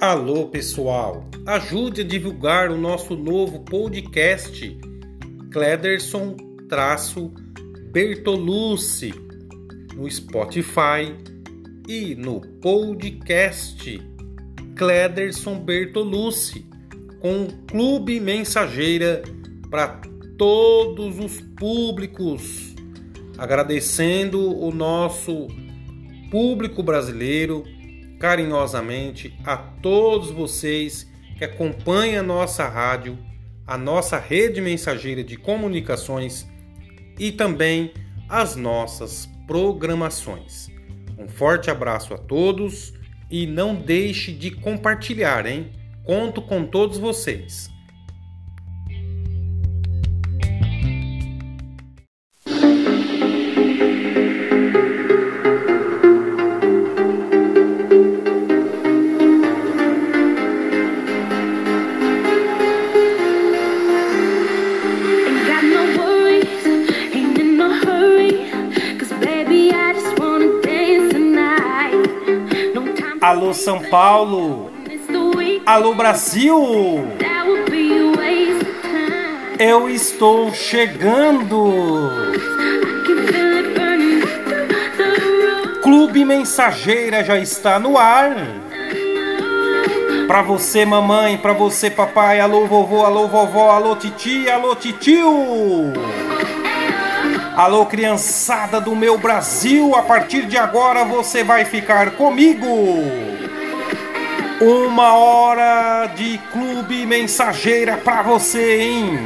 Alô pessoal, ajude a divulgar o nosso novo podcast Clederson traço Bertolucci no Spotify e no podcast Clederson Bertolucci com Clube Mensageira para todos os públicos, agradecendo o nosso público brasileiro carinhosamente a todos vocês que acompanham a nossa rádio, a nossa rede mensageira de comunicações e também as nossas programações. Um forte abraço a todos e não deixe de compartilhar, hein? Conto com todos vocês. São Paulo! Alô Brasil! Eu estou chegando! Clube Mensageira já está no ar. Para você, mamãe, para você, papai, alô vovô, alô vovó, alô titi, alô titio. Alô, criançada do meu Brasil, a partir de agora você vai ficar comigo. Uma hora de clube mensageira pra você, hein?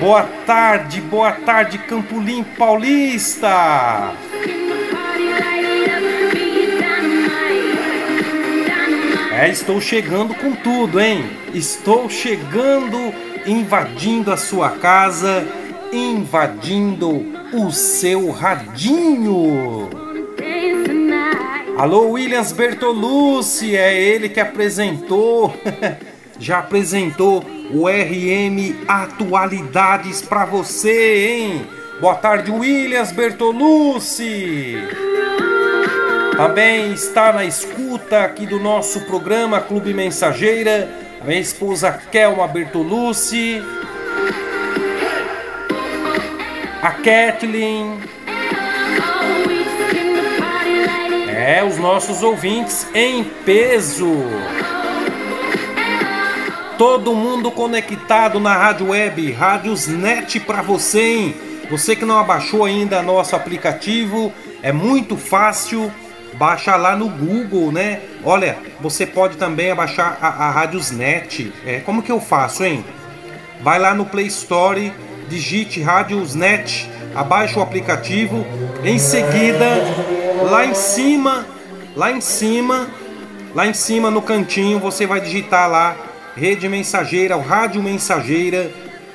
Boa tarde, boa tarde, Campolim Paulista. É, estou chegando com tudo, hein? Estou chegando, invadindo a sua casa invadindo o seu radinho. Alô, Williams Bertolucci, é ele que apresentou, já apresentou o RM Atualidades para você, hein? Boa tarde, Williams Bertolucci. Também está na escuta aqui do nosso programa Clube Mensageira, a minha esposa Kelma Bertolucci a Kathleen. É, os nossos ouvintes em peso. Todo mundo conectado na rádio web, Rádios Net para você, hein? Você que não abaixou ainda nosso aplicativo, é muito fácil. Baixa lá no Google, né? Olha, você pode também abaixar a, a Rádios Net. É, como que eu faço, hein? Vai lá no Play Store digite Radiosnet, abaixe o aplicativo, em seguida, lá em cima, lá em cima, lá em cima no cantinho, você vai digitar lá Rede Mensageira, o Rádio Mensageira,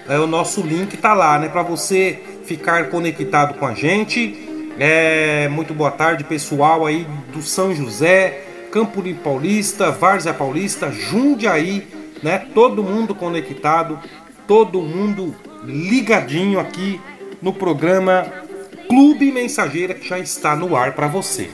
é, o nosso link tá lá, né, para você ficar conectado com a gente. É, muito boa tarde, pessoal aí do São José, Campo Limpo Paulista, Várzea Paulista, Jundiaí, né? Todo mundo conectado, todo mundo ligadinho aqui no programa Clube Mensageira que já está no ar para você.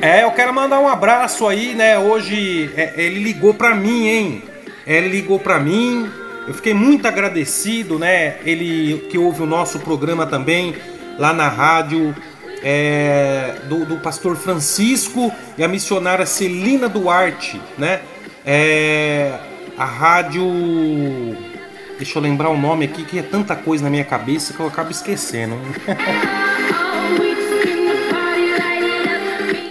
É, eu quero mandar um abraço aí, né? Hoje é, ele ligou para mim, hein? Ele ligou para mim. Eu fiquei muito agradecido, né? Ele que ouve o nosso programa também lá na rádio é, do, do, pastor Francisco e a missionária Celina Duarte, né? É, a rádio. Deixa eu lembrar o nome aqui, que é tanta coisa na minha cabeça que eu acabo esquecendo.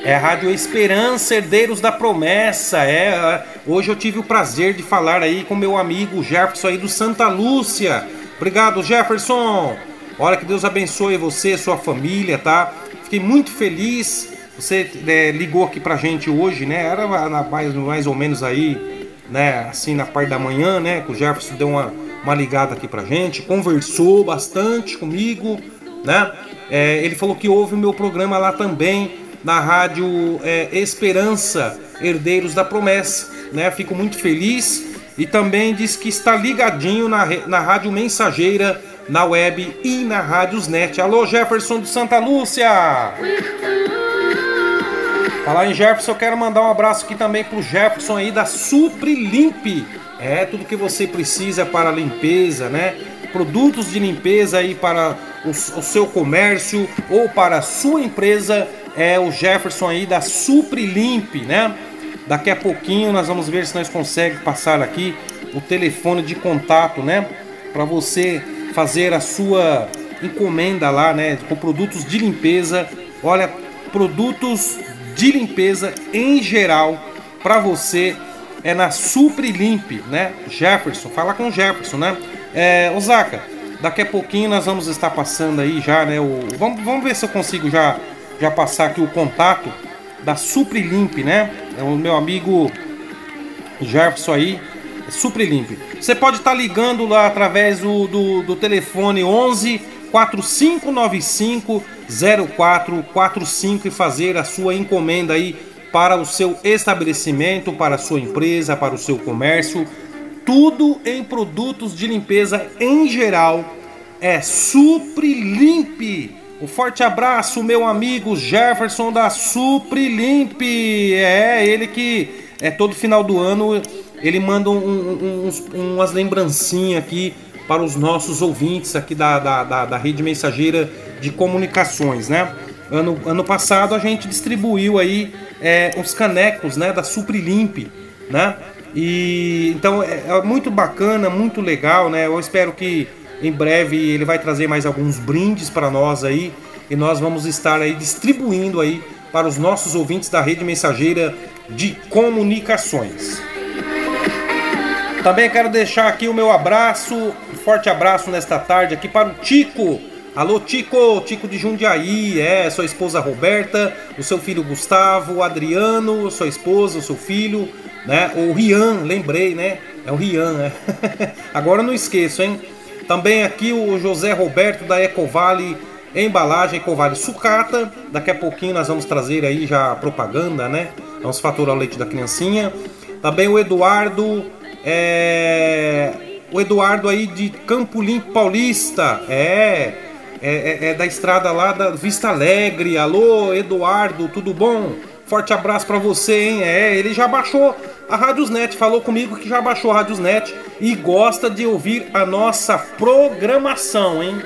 É a Rádio Esperança, Herdeiros da Promessa. É, hoje eu tive o prazer de falar aí com meu amigo Jefferson aí do Santa Lúcia. Obrigado, Jefferson. Olha que Deus abençoe você, sua família, tá? Fiquei muito feliz. Você é, ligou aqui pra gente hoje, né? Era mais, mais ou menos aí né, assim na parte da manhã, né, que o Jefferson deu uma, uma ligada aqui pra gente, conversou bastante comigo, né, é, ele falou que ouve o meu programa lá também, na rádio é, Esperança, Herdeiros da Promessa, né, fico muito feliz e também diz que está ligadinho na, na rádio Mensageira, na web e na Rádios Net. Alô Jefferson de Santa Lúcia! Falar em Jefferson, eu quero mandar um abraço aqui também pro Jefferson aí da Suprilimp. É tudo que você precisa para limpeza, né? Produtos de limpeza aí para o, o seu comércio ou para a sua empresa. É o Jefferson aí da Suprilimp, né? Daqui a pouquinho nós vamos ver se nós conseguimos passar aqui o telefone de contato, né? Para você fazer a sua encomenda lá, né? Com produtos de limpeza. Olha, produtos de limpeza em geral para você é na Suprilimp, né? Jefferson, fala com Jefferson, né? É, Osaka, daqui a pouquinho nós vamos estar passando aí já, né? O, vamos, vamos ver se eu consigo já, já passar aqui o contato da Suprilimp, né? É o meu amigo Jefferson aí, é Suprilimp. Você pode estar ligando lá através do, do, do telefone 11 4595 0445 e fazer a sua encomenda aí para o seu estabelecimento, para a sua empresa, para o seu comércio. Tudo em produtos de limpeza em geral é Suprilimp. Um forte abraço, meu amigo Jefferson da Suprilimp. É ele que é todo final do ano ele manda um, um, umas lembrancinhas aqui para os nossos ouvintes aqui da, da, da, da rede mensageira de comunicações, né? Ano, ano passado a gente distribuiu aí é, os canecos, né, da Suprilimp, né? E então é, é, muito bacana, muito legal, né? Eu espero que em breve ele vai trazer mais alguns brindes para nós aí e nós vamos estar aí distribuindo aí para os nossos ouvintes da rede mensageira de comunicações. Também quero deixar aqui o meu abraço, um forte abraço nesta tarde aqui para o Tico. Alô Tico, Tico de Jundiaí, é, sua esposa Roberta, o seu filho Gustavo, o Adriano, sua esposa, o seu filho, né? O Rian, lembrei, né? É o Rian, né? Agora eu não esqueço, hein? Também aqui o José Roberto da Ecovale Embalagem Ecovale Sucata. Daqui a pouquinho nós vamos trazer aí já propaganda, né? Vamos faturar o leite da criancinha. Também o Eduardo é, o Eduardo aí de Campo Limpo Paulista. É, é, é, é da estrada lá da Vista Alegre. Alô, Eduardo, tudo bom? Forte abraço para você, hein? É, ele já baixou a Radiosnet, falou comigo que já baixou a Radiosnet e gosta de ouvir a nossa programação, hein?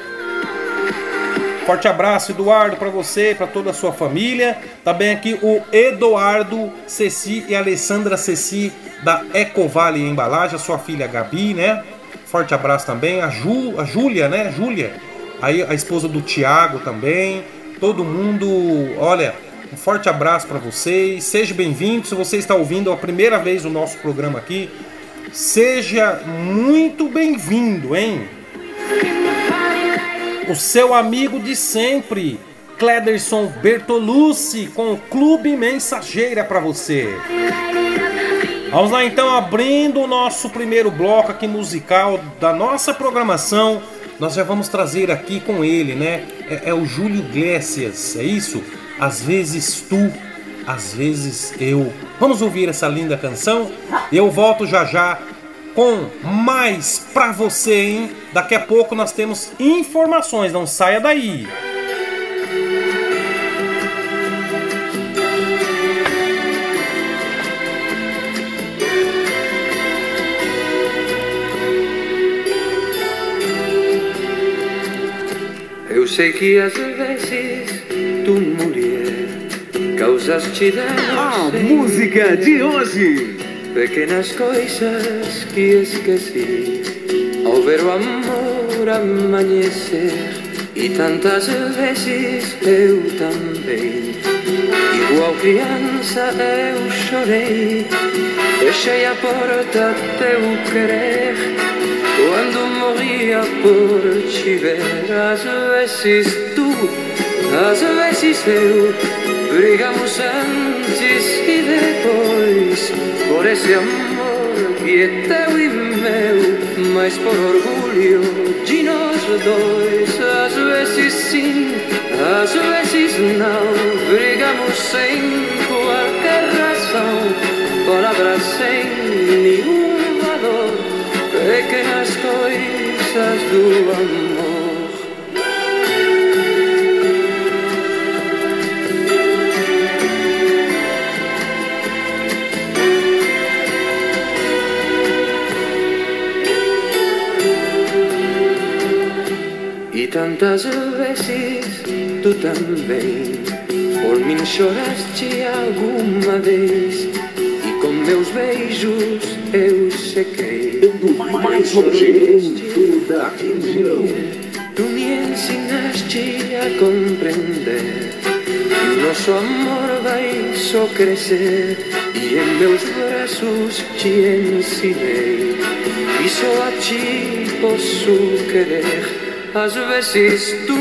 Forte abraço, Eduardo, para você, para toda a sua família. Também aqui o Eduardo Ceci e Alessandra Ceci da Ecovale Embalagem, a sua filha Gabi, né? Forte abraço também. A, Ju, a Júlia, né? Júlia. Aí a esposa do Tiago também. Todo mundo, olha, um forte abraço para vocês. Seja bem-vindo. Se você está ouvindo a primeira vez o nosso programa aqui, seja muito bem-vindo, hein? o seu amigo de sempre, Clederson Bertolucci, com o Clube Mensageira para você. Vamos lá então, abrindo o nosso primeiro bloco aqui musical da nossa programação. Nós já vamos trazer aqui com ele, né? É, é o Júlio Iglesias, é isso? Às vezes tu, às vezes eu. Vamos ouvir essa linda canção? Eu volto já já com mais pra você, hein? Daqui a pouco nós temos informações, não saia daí. Eu sei que às vezes tu, mulher, causaste danos. A música de hoje. pequenas coisas que esqueci. Ao ver o amor amanhecer e tantas vezes eu também. Igual criança eu chorei. Fechei a porta teu querer. Quando morria por te ver às vezes tu às vezes eu brigamos antes e depois por esse amor que é teu e meu, mas por orgulho de nós dois. Às vezes sim, às vezes não, brigamos sem qualquer razão, palavras sem nenhum forças do amor. E tantas vezes tu também por mim choraste alguma vez e com meus beijos eu sequei. Do mais objeto. Região. Tu me ensinaste a compreender que nosso amor vai só crescer e em meus braços te ensinei que só a ti posso querer. Às vezes tu,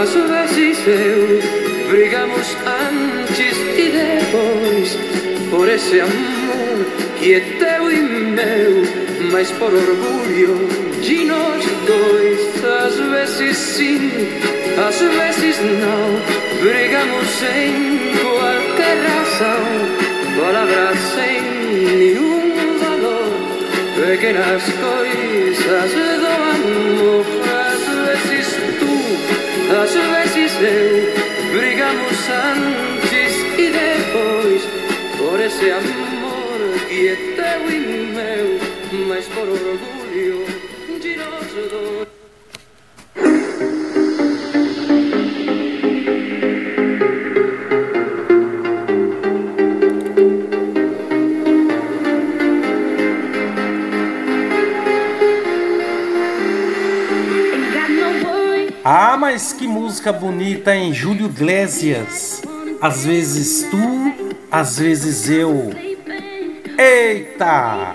às vezes eu, brigamos antes e depois por esse amor que é teu e meu, mas por orgulho de nós dois. Às vezes sim, às vezes não, brigamos sem qualquer razão, palavras sem nenhum valor, pequenas coisas do amor. Às vezes tu, às vezes eu, brigamos antes e depois por esse amor que é teu e meu, mas por orgulho de. Ah, mas que música bonita, hein? Júlio Iglesias. Às vezes tu, às vezes eu. Eita!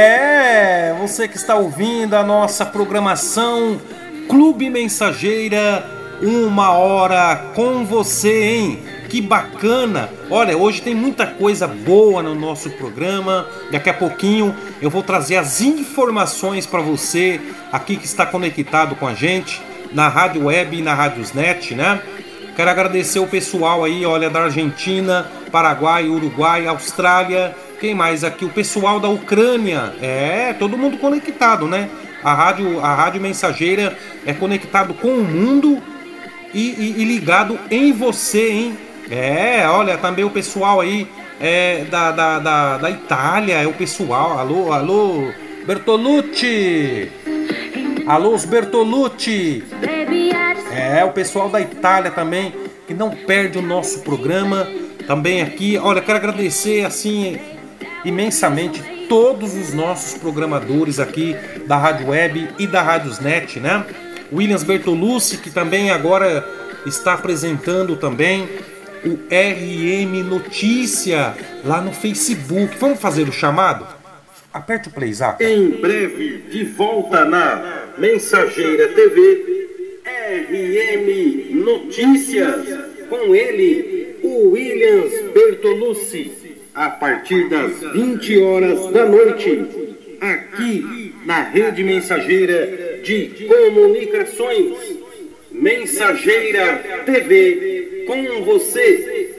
É, você que está ouvindo a nossa programação Clube Mensageira, uma hora com você, hein? Que bacana! Olha, hoje tem muita coisa boa no nosso programa. Daqui a pouquinho eu vou trazer as informações para você aqui que está conectado com a gente na Rádio Web e na Rádiosnet, né? Quero agradecer o pessoal aí, olha, da Argentina, Paraguai, Uruguai, Austrália. Quem mais aqui? O pessoal da Ucrânia. É, todo mundo conectado, né? A rádio, a rádio mensageira é conectado com o mundo e, e- e ligado em você, hein? É, olha, também o pessoal aí é, da, da, da, da Itália, é o pessoal. Alô, alô, Bertolucci! Alô, os Bertolucci! É, o pessoal da Itália também, que não perde o nosso programa. Também aqui, olha, quero agradecer assim imensamente todos os nossos programadores aqui da Rádio Web e da Rádiosnet, né? Williams Bertolucci, que também agora está apresentando também o RM Notícia lá no Facebook. Vamos fazer o chamado? Aperte o play, Zaca. Em breve, de volta na Mensageira TV, RM Notícias. Com ele, o Williams Bertolucci. A partir das 20 horas da noite, aqui na Rede Mensageira de Comunicações. Mensageira TV, com você.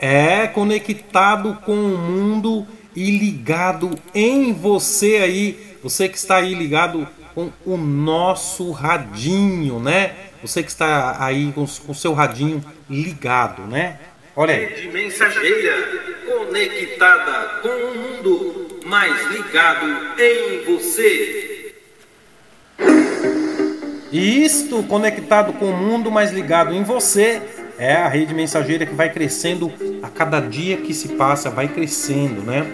É conectado com o mundo e ligado em você aí, você que está aí ligado com o nosso radinho, né? Você que está aí com o seu radinho ligado, né? Olha aí. Rede Mensageira, conectada com o mundo, mais ligado em você. Isto conectado com o mundo, mas ligado em você. É a rede mensageira que vai crescendo a cada dia que se passa, vai crescendo, né?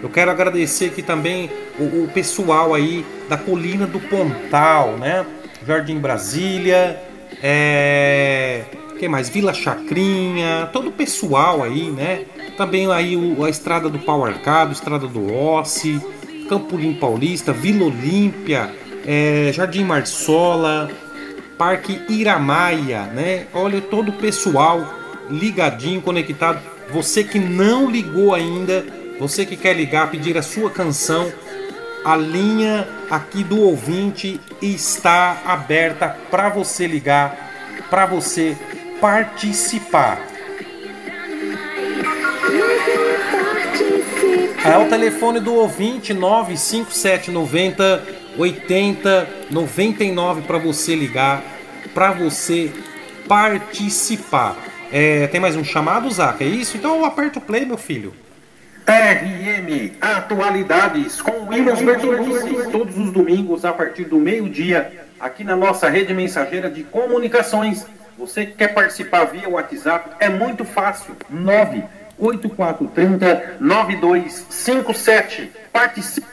Eu quero agradecer aqui também o, o pessoal aí da Colina do Pontal, né? Jardim Brasília, é... que mais? Vila Chacrinha, todo o pessoal aí, né? Também aí o- a estrada do Pau Arcado, estrada do Ossi, Campolim Paulista, Vila Olímpia, é, Jardim Marsola, Parque Iramaia, né? Olha todo o pessoal ligadinho, conectado. Você que não ligou ainda, você que quer ligar, pedir a sua canção, a linha aqui do ouvinte está aberta para você ligar, para você participar. É o telefone do ouvinte 95790 80 99 para você ligar, para você participar. É, tem mais um chamado, Zaca? É isso? Então aperta o play, meu filho. RM Atualidades com Williams Bertolucci, todos os domingos a partir do meio-dia, aqui na nossa rede mensageira de comunicações. Você que quer participar via WhatsApp, é muito fácil. 98430 9257. Participe.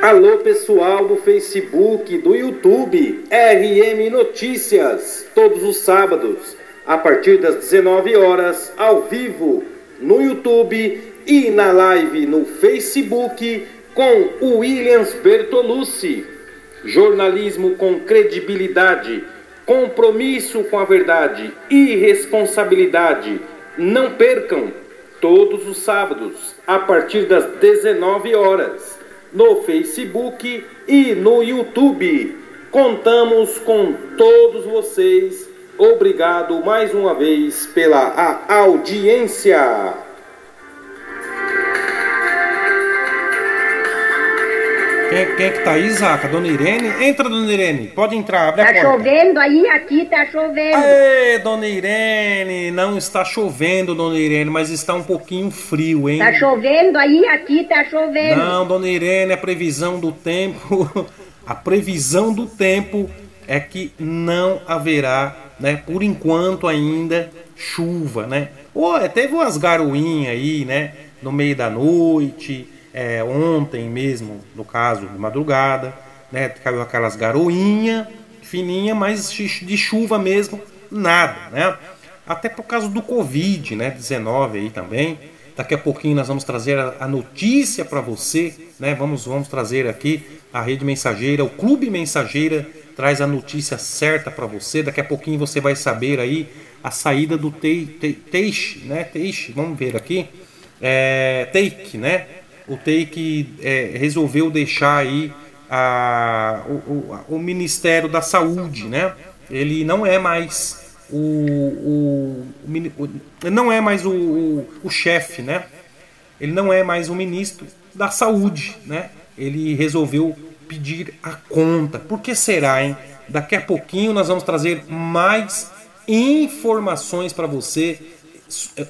Alô pessoal do Facebook, do YouTube, RM Notícias, todos os sábados, a partir das 19 horas, ao vivo, no YouTube e na live no Facebook com o Williams Bertolucci. Jornalismo com credibilidade, compromisso com a verdade e responsabilidade. Não percam, todos os sábados, a partir das 19 horas no Facebook e no YouTube. Contamos com todos vocês. Obrigado mais uma vez pela audiência. Quem, quem é que tá aí, Zaca? Dona Irene? Entra, Dona Irene. Pode entrar, abre a Tá porta. chovendo aí, aqui tá chovendo. Aê, Dona Irene! Não está chovendo, Dona Irene, mas está um pouquinho frio, hein? Tá chovendo aí, aqui tá chovendo. Não, Dona Irene, a previsão do tempo, a previsão do tempo é que não haverá, né, por enquanto ainda, chuva, né? Pô, é, teve umas garoinhas aí, né, no meio da noite, é, ontem mesmo, no caso, de madrugada, né, caiu aquelas garoinhas fininha, mas de chuva mesmo, nada, né? Até por causa do Covid, né, 19 aí também. Daqui a pouquinho nós vamos trazer a, notícia para você, né? Vamos, vamos trazer aqui a rede mensageira, o clube mensageira traz a notícia certa para você. Daqui a pouquinho você vai saber aí a saída do Tei- Tei- Teixe, né? Teixe, vamos ver aqui. É, Take, né? O Take é, resolveu deixar aí a, o, o, o Ministério da Saúde, né? Ele não é mais o, o, não é mais o chefe, né? Ele não é mais o ministro da Saúde, né? Ele resolveu pedir a conta. Por que será, hein? Daqui a pouquinho nós vamos trazer mais informações para você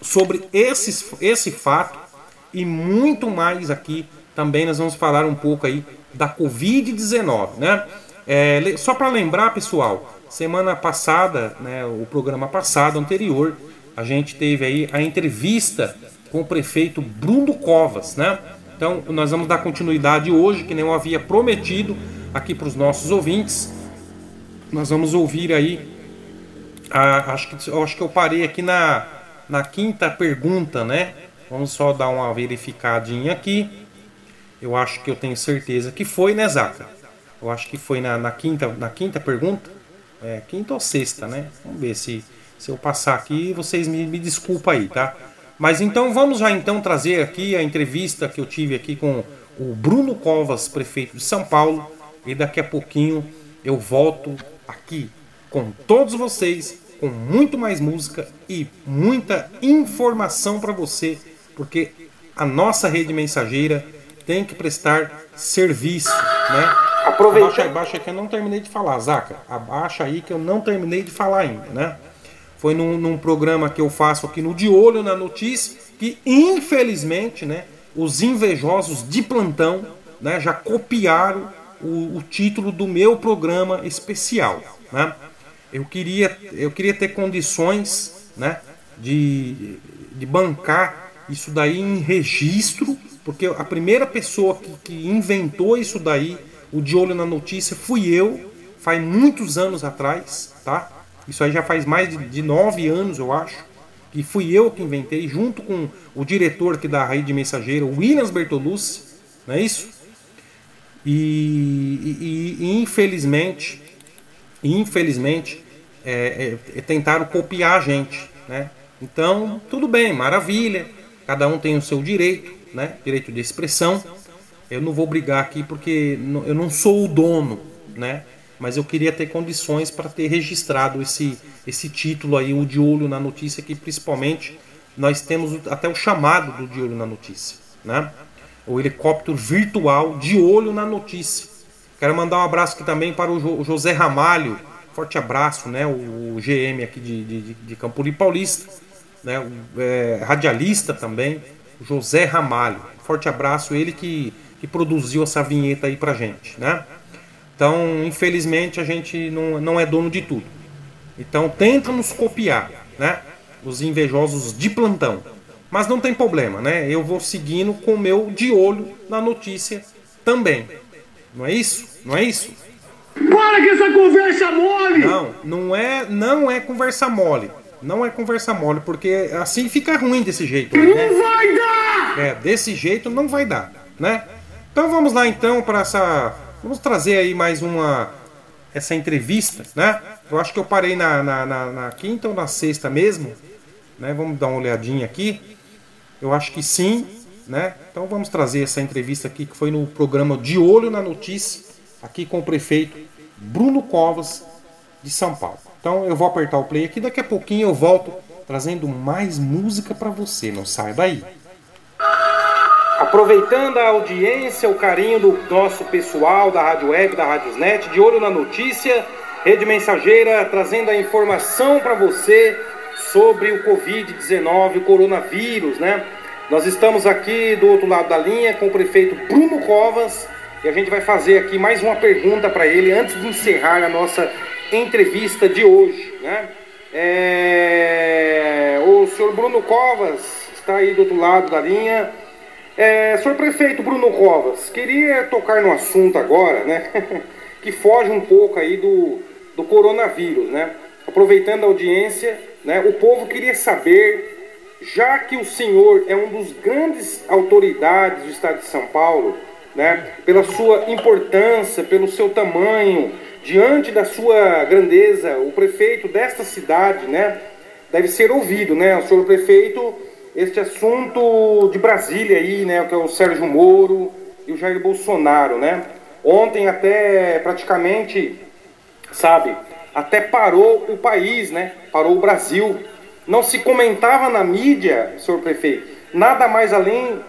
sobre esses, esse fato e muito mais aqui. Também nós vamos falar um pouco aí da Covid-19, né? É, só para lembrar, pessoal, semana passada, né, o programa passado, anterior, a gente teve aí a entrevista com o prefeito Bruno Covas, né? Então, nós vamos dar continuidade hoje, que nem eu havia prometido aqui para os nossos ouvintes. Nós vamos ouvir aí a- acho, que, acho que eu parei aqui na, na quinta pergunta, né? Vamos só dar uma verificadinha aqui. Eu acho que eu tenho certeza que foi, né, Zaca? Eu acho que foi na, na quinta, na quinta pergunta. É, quinta ou sexta, né? Vamos ver se, se eu passar aqui, vocês me, me desculpa aí, tá? Mas então vamos já então trazer aqui a entrevista que eu tive aqui com o Bruno Covas, prefeito de São Paulo. E daqui a pouquinho eu volto aqui com todos vocês, com muito mais música e muita informação para você, porque a nossa rede mensageira tem que prestar serviço, né? Aproveita- Abaixa, abaixa que eu não terminei de falar, Zaca. Abaixa aí que eu não terminei de falar ainda, né? Foi num, num programa que eu faço aqui no De Olho na Notícia, que infelizmente, né, os invejosos de plantão, né, já copiaram o, o título do meu programa especial, né? Eu queria, eu queria ter condições, né, de, de bancar isso daí em registro, porque a primeira pessoa que, que inventou isso daí, o de olho na notícia, fui eu, faz muitos anos atrás, tá? Isso aí já faz mais de, de nove anos, eu acho, que fui eu que inventei, junto com o diretor aqui da Rede Mensageira, Williams Bertolucci, não é isso? E, e- e, infelizmente, infelizmente, é, é, tentaram copiar a gente, né? Então, tudo bem, maravilha. Cada um tem o seu direito, né? Direito de expressão. Eu não vou brigar aqui porque eu não sou o dono, né? Mas eu queria ter condições para ter registrado esse, esse título aí, o de olho na notícia, que principalmente nós temos até o chamado do de olho na notícia, né? O helicóptero virtual de olho na notícia. Quero mandar um abraço aqui também para o Jo- o José Ramalho. Forte abraço, né? O, GM aqui de, de, de Campo Paulista. Né, o, é, radialista também, José Ramalho. Forte abraço, ele que, que produziu essa vinheta aí pra gente, né? Então, infelizmente, a gente não, não é dono de tudo. Então, tenta nos copiar, né? Os invejosos de plantão. Mas não tem problema, né? Eu vou seguindo com o meu de olho na notícia também. Não é isso? Não é isso? Para com essa conversa mole! Não, não é, não é conversa mole. Não é conversa mole, porque assim fica ruim desse jeito. Né? Não vai dar! É, desse jeito não vai dar, né? Então vamos lá então para essa, vamos trazer aí mais uma essa entrevista, né? Eu acho que eu parei na, na, na, na quinta ou na sexta mesmo, né? Vamos dar uma olhadinha aqui. Eu acho que sim, né? Então vamos trazer essa entrevista aqui que foi no programa De Olho na Notícia, aqui com o prefeito Bruno Covas de São Paulo. Então eu vou apertar o play aqui, daqui a pouquinho eu volto trazendo mais música para você, não sai daí. Aproveitando a audiência, o carinho do nosso pessoal da Rádio Web, da Rádiosnet, de olho na notícia, Rede Mensageira trazendo a informação para você sobre o Covid-19, o coronavírus, né? Nós estamos aqui do outro lado da linha com o prefeito Bruno Covas e a gente vai fazer aqui mais uma pergunta para ele antes de encerrar a nossa entrevista de hoje, né? É... O senhor Bruno Covas está aí do outro lado da linha. É, senhor prefeito Bruno Covas, queria tocar no assunto agora, né? que foge um pouco aí do, do coronavírus, né? Aproveitando a audiência, né? O povo queria saber, já que o senhor é um dos grandes autoridades do estado de São Paulo, né? Pela sua importância, pelo seu tamanho, diante da sua grandeza, o prefeito desta cidade, né? Deve ser ouvido, né? O senhor prefeito este assunto de Brasília aí, né, que é o Sérgio Moro e o Jair Bolsonaro, né? Ontem até praticamente, sabe, até parou o país, né? Parou o Brasil. Não se comentava na mídia, senhor prefeito, nada mais além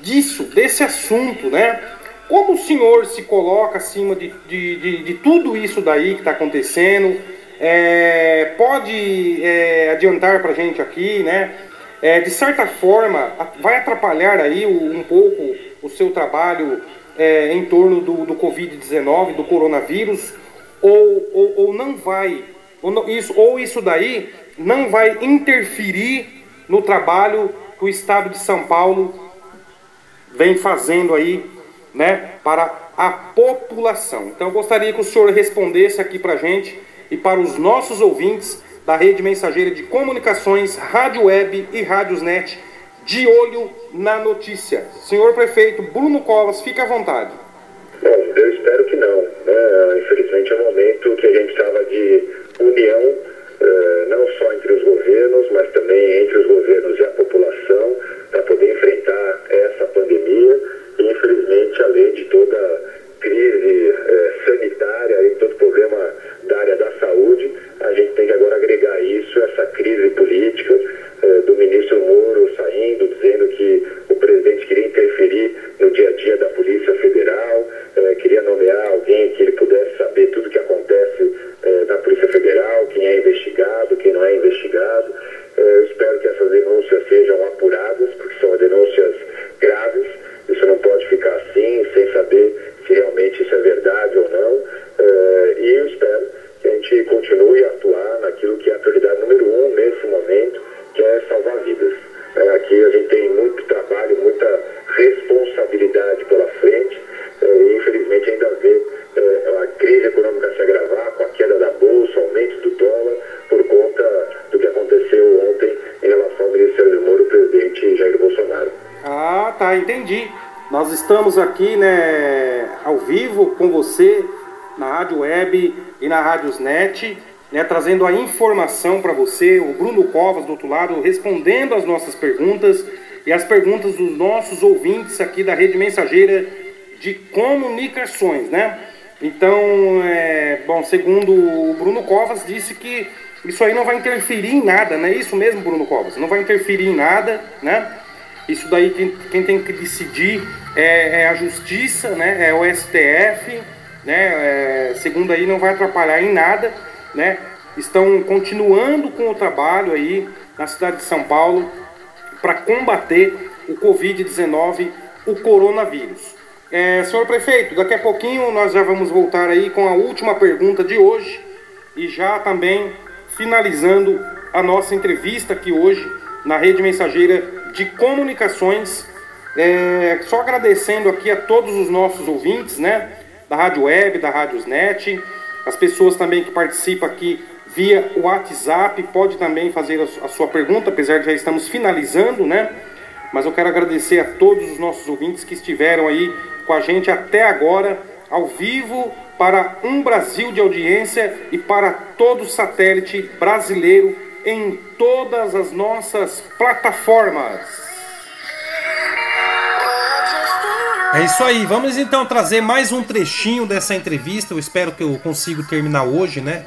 disso, desse assunto, né? Como o senhor se coloca acima de, de, de, de tudo isso daí que está acontecendo? É, pode é, adiantar para gente aqui, né? é, de certa forma, vai atrapalhar aí um pouco o seu trabalho é, em torno do, do Covid-19, do coronavírus, ou, ou, ou não vai, ou, não, isso, ou isso daí não vai interferir no trabalho que o Estado de São Paulo vem fazendo aí, né, para a população. Então eu gostaria que o senhor respondesse aqui para a gente e para os nossos ouvintes da rede mensageira de comunicações, rádio web e rádiosnet, de olho na notícia. Senhor prefeito Bruno Covas, fique à vontade. Bom, eu espero que não. Né? Infelizmente é um momento que a gente estava de união, eh, não só entre os governos, mas também entre os governos e a população, para poder enfrentar essa pandemia. Infelizmente, além de toda crise eh, sanitária e todo problema da área da saúde, a gente tem que agora agregar isso, essa crise política eh, do ministro Moro saindo, dizendo que o presidente queria interferir no dia a dia da Polícia Federal, eh, queria nomear alguém que ele pudesse saber tudo o que acontece eh, na Polícia Federal, quem é investigado, quem não é investigado. Eh, eu espero que essas denúncias sejam apuradas, porque são denúncias graves. Isso não pode ficar assim, sem saber se realmente isso é verdade ou não. Eh, e eu espero que a gente continue a atuar naquilo que é a prioridade número um nesse momento, que é salvar vidas. É, aqui a gente tem muito trabalho, muita responsabilidade pela frente é, e infelizmente ainda vê a crise econômica se agravar com a queda da bolsa, aumento do dólar, por conta do que aconteceu ontem em relação ao Ministério do Moro, o presidente Jair Bolsonaro. Ah, tá, entendi. Nós estamos aqui, né, ao vivo com você na Rádio Web e na Rádiosnet, né, trazendo a informação para você, o Bruno Covas do outro lado, respondendo as nossas perguntas e as perguntas dos nossos ouvintes aqui da Rede Mensageira de Comunicações, né? Então, é, bom, segundo o Bruno Covas, disse que isso aí não vai interferir em nada, não é isso mesmo, Bruno Covas? Não vai interferir em nada, né? Isso daí quem, quem tem que decidir é, é a Justiça, né? É o STF, né? É, segundo aí, não vai atrapalhar em nada, né? Estão continuando com o trabalho aí na cidade de São Paulo para combater o Covid-19, o coronavírus. É, senhor prefeito, daqui a pouquinho nós já vamos voltar aí com a última pergunta de hoje e já também finalizando a nossa entrevista aqui hoje na Rede Mensageira de Comunicações. É, só agradecendo aqui a todos os nossos ouvintes, né? Da Rádio Web, da Rádios Net, as pessoas também que participam aqui via WhatsApp, pode também fazer a sua pergunta, apesar de já estamos finalizando, né? Mas eu quero agradecer a todos os nossos ouvintes que estiveram aí com a gente até agora, ao vivo, para um Brasil de audiência e para todo satélite brasileiro em todas as nossas plataformas. É isso aí, vamos então trazer mais um trechinho dessa entrevista. Eu espero que eu consiga terminar hoje, né?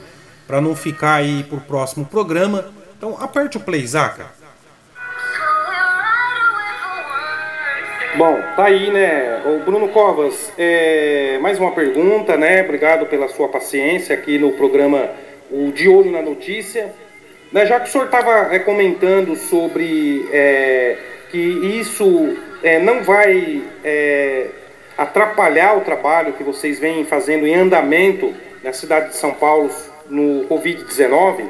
Para não ficar aí pro próximo programa. Então aperte o play, Zaca. Bom, tá aí, né? O Bruno Covas, é, mais uma pergunta, né? Obrigado pela sua paciência aqui no programa O De Olho na Notícia. Né, já que o senhor estava é, comentando sobre é, que isso é, não vai é, atrapalhar o trabalho que vocês vêm fazendo em andamento na cidade de São Paulo no Covid-19,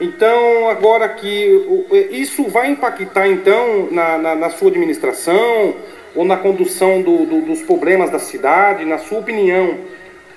então, agora que isso vai impactar então na, na, na sua administração ou na condução do, do, dos problemas da cidade, na sua opinião,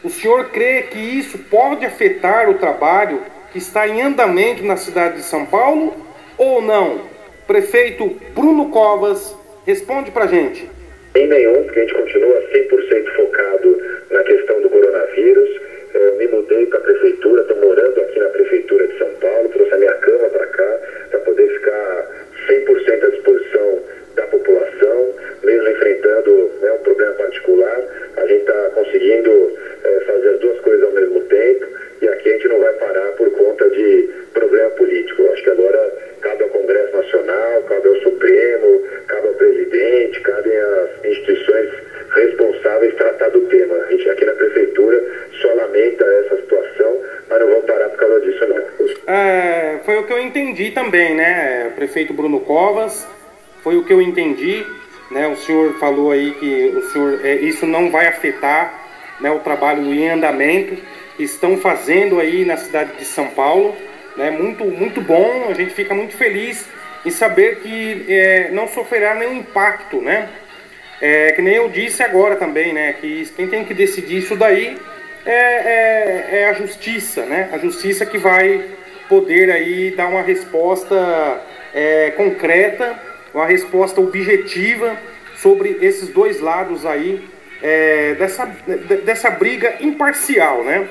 o senhor crê que isso pode afetar o trabalho que está em andamento na cidade de São Paulo ou não? Prefeito Bruno Covas, responde para gente. Em nenhum, porque a gente continua 100% focado na questão do coronavírus eu me mudei para a prefeitura, estou morando aqui na prefeitura de São Paulo, trouxe a minha cama para cá para poder ficar 100% à disposição da população, mesmo enfrentando né, um problema particular. A gente está conseguindo é, fazer as duas coisas ao mesmo tempo e aqui a gente não vai parar por conta de problema político. Eu acho que agora cabe ao Congresso Nacional, cabe ao Supremo, cabe ao presidente, cabe às instituições responsáveis tratar do tema. A gente aqui na prefeitura só lamenta essa situação, mas não vamos parar por causa disso não. É, foi o que eu entendi também, né, prefeito Bruno Covas, foi o que eu entendi, né, o senhor falou aí que o senhor, é, isso não vai afetar né, o trabalho em andamento, estão fazendo aí na cidade de São Paulo, né, muito, muito bom, a gente fica muito feliz em saber que é, não sofrerá nenhum impacto, né, é, que nem eu disse agora também, né? Que quem tem que decidir isso daí é, é, é, a justiça, né? A justiça que vai poder aí dar uma resposta é, concreta, uma resposta objetiva sobre esses dois lados aí é, dessa, dessa briga imparcial, né?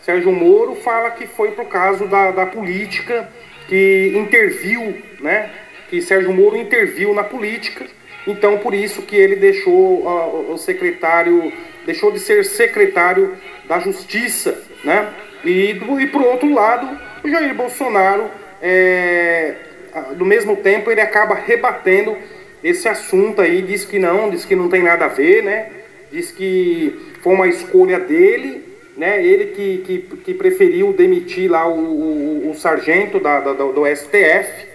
Sérgio Moro fala que foi por causa da, da política que interviu, né? Que Sérgio Moro interviu na política então, por isso que ele deixou o secretário, deixou de ser secretário da Justiça, né? E, e por outro lado, o Jair Bolsonaro, é, do mesmo tempo, ele acaba rebatendo esse assunto aí, diz que não, diz que não tem nada a ver, né? Diz que foi uma escolha dele, né? Ele que, que, que preferiu demitir lá o, o, o sargento da, da, do STF,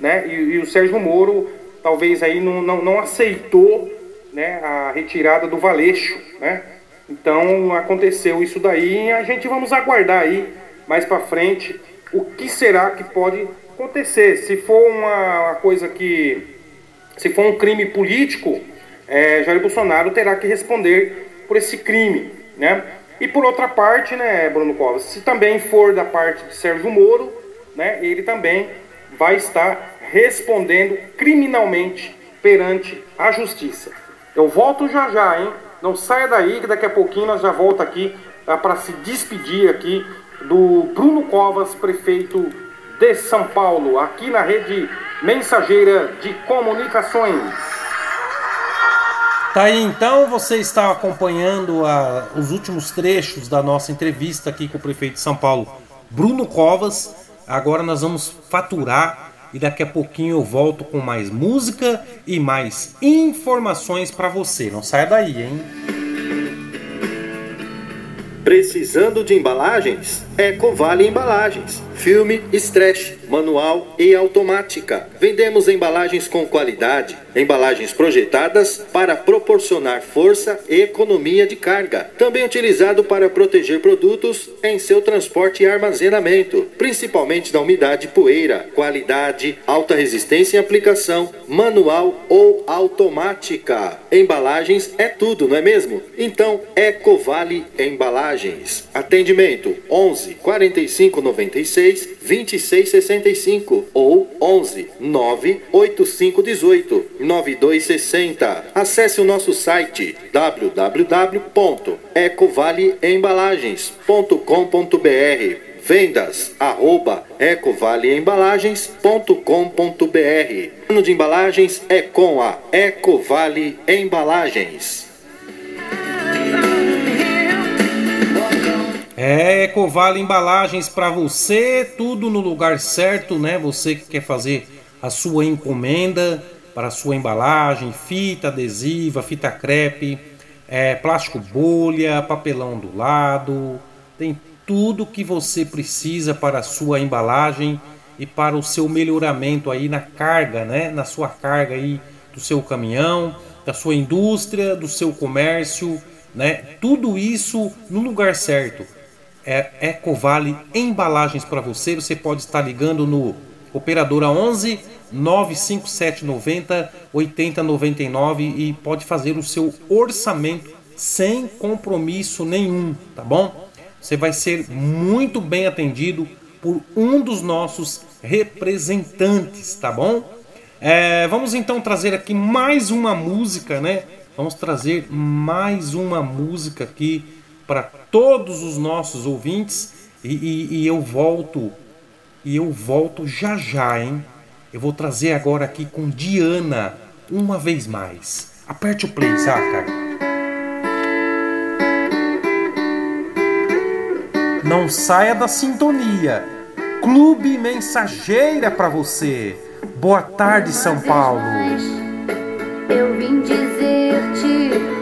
né? E, e o Sérgio Moro talvez aí não, não, não aceitou né, a retirada do Valeixo, né? Então aconteceu isso daí e a gente vamos aguardar aí mais para frente o que será que pode acontecer. Se for uma, coisa que, se for um crime político, é, Jair Bolsonaro terá que responder por esse crime, né? E por outra parte, né, Bruno Covas, se também for da parte de Sérgio Moro, né, ele também vai estar respondendo criminalmente perante a justiça. Eu volto já já, hein? Não saia daí que daqui a pouquinho nós já volta aqui para se despedir aqui do Bruno Covas, prefeito de São Paulo, aqui na rede mensageira de comunicações. Tá aí então, você está acompanhando a, os últimos trechos da nossa entrevista aqui com o prefeito de São Paulo, Bruno Covas. Agora nós vamos faturar e daqui a pouquinho eu volto com mais música e mais informações para você. Não saia daí, hein? Precisando de embalagens? Ecovale Embalagens filme, stretch, manual e automática. Vendemos embalagens com qualidade, embalagens projetadas para proporcionar força e economia de carga. Também utilizado para proteger produtos em seu transporte e armazenamento, principalmente da umidade e poeira. Qualidade, alta resistência em aplicação, manual ou automática. Embalagens é tudo, não é mesmo? Então, Ecovale Embalagens. Atendimento 11 45 96 26 65 ou 11 9 85 18 9260. Acesse o nosso site www.ecovaleembalagens.com.br vendas arroba ecovaleembalagens.com.br Ano de embalagens é com a Ecovale Embalagens. É, Ecovale Embalagens para você, tudo no lugar certo, né? Você que quer fazer a sua encomenda para a sua embalagem, fita adesiva, fita crepe, é, plástico bolha, papelão do lado, tem tudo que você precisa para a sua embalagem e para o seu melhoramento aí na carga, né? Na sua carga aí do seu caminhão, da sua indústria, do seu comércio, né? Tudo isso no lugar certo é Ecovale Embalagens para você. Você pode estar ligando no operadora 11 95790 8099 e pode fazer o seu orçamento sem compromisso nenhum, tá bom? Você vai ser muito bem atendido por um dos nossos representantes, tá bom? É, vamos então trazer aqui mais uma música, né? Vamos trazer mais uma música aqui para todos os nossos ouvintes e, e, e, eu volto e eu volto já já, hein? Eu vou trazer agora aqui com Diana uma vez mais. Aperte o play, saca? Não saia da sintonia. Clube Mensageira para você. Boa tarde, São Paulo. Eu vim dizer-te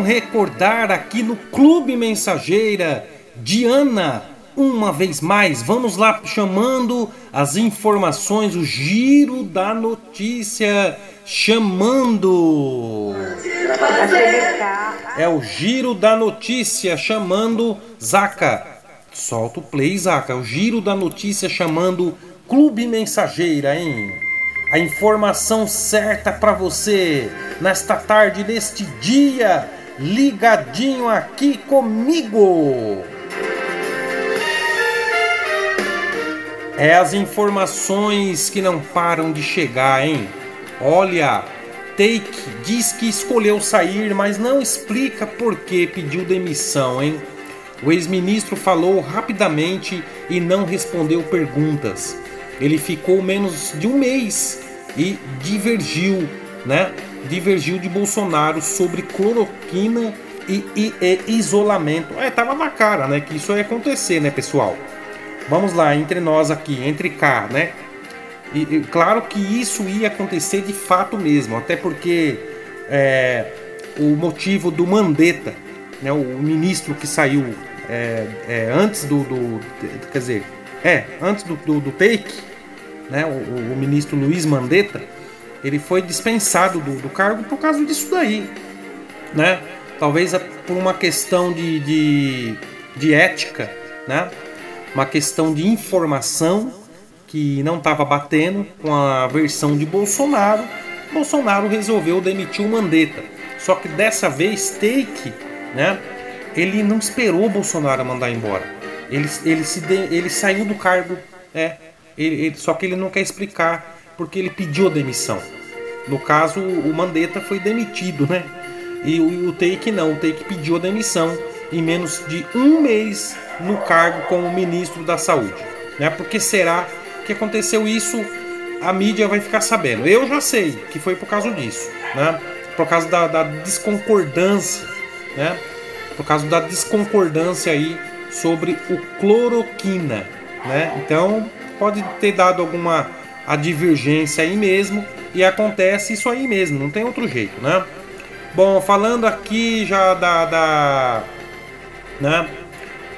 recordar aqui no Clube Mensageira Diana uma vez mais. Vamos lá chamando as informações, o giro da notícia chamando. É o giro da notícia chamando Zaca. Solta o play, Zaca. É o giro da notícia chamando Clube Mensageira, hein? A informação certa para você nesta tarde, neste dia, ligadinho aqui comigo. É as informações que não param de chegar, hein? Olha, Take diz que escolheu sair, mas não explica por que pediu demissão, hein? O ex-ministro falou rapidamente e não respondeu perguntas. Ele ficou menos de um mês e divergiu, né? Divergiu de Bolsonaro sobre cloroquina e, e, e isolamento. É, tava na cara, né? Que isso ia acontecer, né, pessoal? Vamos lá, entre nós aqui, entre cá, né? E, e claro que isso ia acontecer de fato mesmo, até porque é, o motivo do Mandetta, né, o ministro que saiu é, é, antes do, do, Quer dizer, é, antes do, do, do take, né, o, o, ministro Luiz Mandetta, ele foi dispensado do, do cargo por causa disso daí, né? Talvez por uma questão de, de, de ética, né? uma questão de informação que não estava batendo com a versão de Bolsonaro. Bolsonaro resolveu demitir o Mandetta. Só que dessa vez, Take, né? Ele não esperou Bolsonaro mandar embora. Ele, ele, se de, ele saiu do cargo, é. Ele, ele, só que ele não quer explicar porque ele pediu demissão. No caso, o Mandetta foi demitido, né? E o, o Take não, o Take pediu a demissão em menos de um mês no cargo como ministro da Saúde. Né? Porque será que aconteceu isso? A mídia vai ficar sabendo. Eu já sei que foi por causa disso, né? por causa da, da desconcordância, né? por causa da desconcordância aí sobre o cloroquina. Né? Então pode ter dado alguma a divergência aí mesmo e acontece isso aí mesmo, não tem outro jeito, né? Bom, falando aqui já da, da né?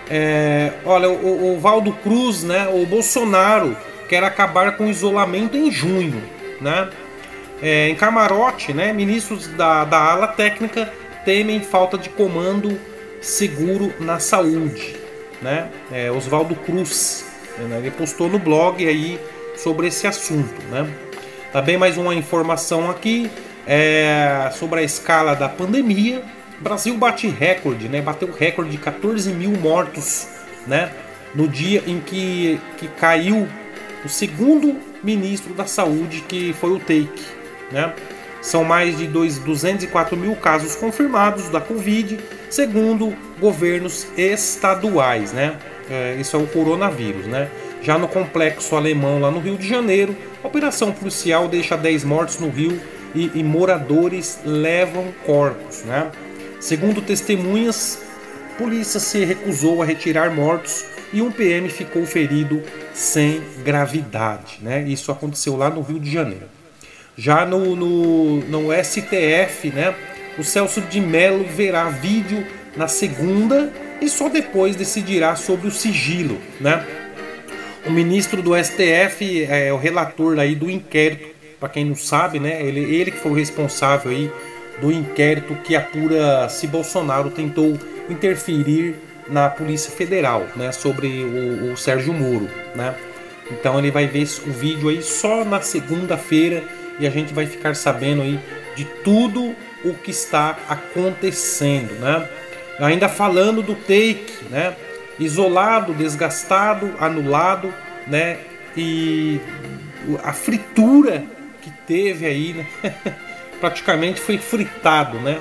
É, olha, o, o Valdo Cruz, né? O Bolsonaro quer acabar com o isolamento em junho, né? É, em camarote, né? Ministros da, da ala técnica temem falta de comando seguro na saúde, né? É, Oswaldo Cruz, né? ele postou no blog aí sobre esse assunto, né? Também mais uma informação aqui é, sobre a escala da pandemia, o Brasil bate recorde, né? Bateu recorde de 14 mil mortos, né? No dia em que, que caiu o segundo ministro da saúde, que foi o Take, né? São mais de 2, 204 mil casos confirmados da Covid, segundo governos estaduais, né? É, isso é o coronavírus, né? Já no complexo alemão, lá no Rio de Janeiro, a operação policial deixa 10 mortos no Rio e, e moradores levam corpos, né? Segundo testemunhas, a polícia se recusou a retirar mortos e um PM ficou ferido sem gravidade. Né? Isso aconteceu lá no Rio de Janeiro. Já no, no, no STF, né, o Celso de Mello verá vídeo na segunda e só depois decidirá sobre o sigilo. Né? O ministro do STF é o relator aí do inquérito, para quem não sabe, né, ele, ele que foi o responsável aí do inquérito que apura se Bolsonaro tentou interferir na Polícia Federal, né, sobre o, o Sérgio Moro, né? Então ele vai ver o vídeo aí só na segunda-feira e a gente vai ficar sabendo aí de tudo o que está acontecendo, né? Ainda falando do take, né? Isolado, desgastado, anulado, né? E a fritura que teve aí, né? praticamente foi fritado, né?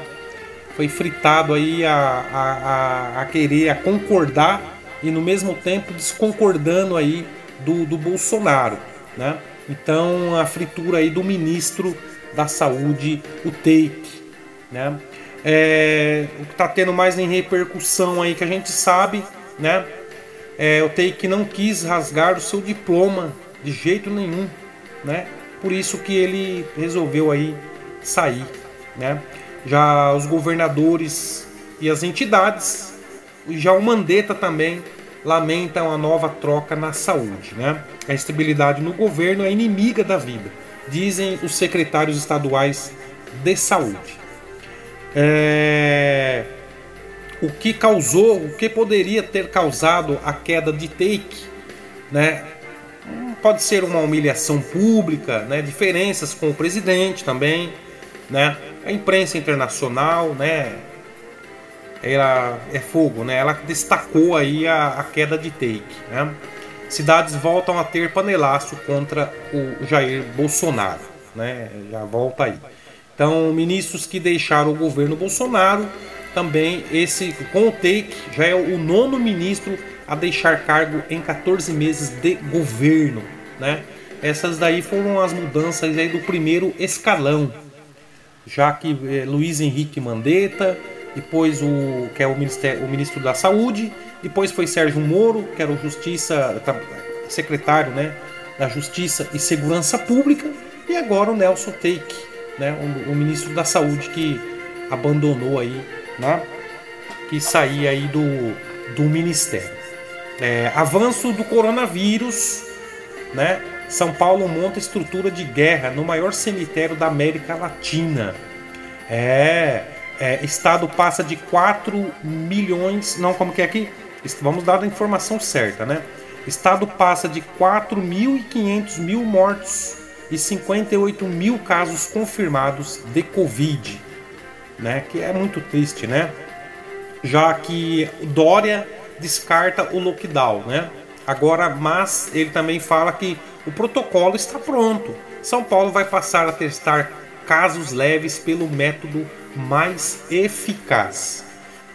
Foi fritado aí a, a, a, a querer, a concordar e no mesmo tempo desconcordando aí do, do Bolsonaro, né? Então a fritura aí do ministro da saúde, o Take, né? É, o que está tendo mais em repercussão aí que a gente sabe, né? É, o Take não quis rasgar o seu diploma de jeito nenhum, né? Por isso que ele resolveu aí sair. Né? Já os governadores e as entidades, já o Mandetta também lamentam a nova troca na saúde. Né? A estabilidade no governo é inimiga da vida, dizem os secretários estaduais de saúde. É... O que causou, o que poderia ter causado a queda de take, né? Pode ser uma humilhação pública, né? Diferenças com o presidente também, né? A imprensa internacional, né? Ela é fogo, né? Ela destacou aí a, a queda de take, né? Cidades voltam a ter panelaço contra o Jair Bolsonaro, né? Já volta aí. Então, ministros que deixaram o governo Bolsonaro, também esse com o take já é o nono ministro a deixar cargo em 14 meses de governo, né? Essas daí foram as mudanças aí do primeiro escalão, já que eh, Luiz Henrique Mandetta, depois o que é o, ministério, o ministro da Saúde, depois foi Sérgio Moro, que era o Justiça secretário, né, da Justiça e Segurança Pública, e agora o Nelson Take, né, o, o ministro da Saúde que abandonou aí, né, que saía aí do, do ministério. É, avanço do coronavírus, né? São Paulo monta estrutura de guerra no maior cemitério da América Latina. É, é, estado passa de 4 milhões, não como que é aqui? Vamos dar a informação certa, né? Estado passa de 4.500 mil mortos e 58 mil casos confirmados de Covid, né? Que é muito triste, né? Já que Dória descarta o lockdown, né? Agora, mas ele também fala que o protocolo está pronto. São Paulo vai passar a testar casos leves pelo método mais eficaz.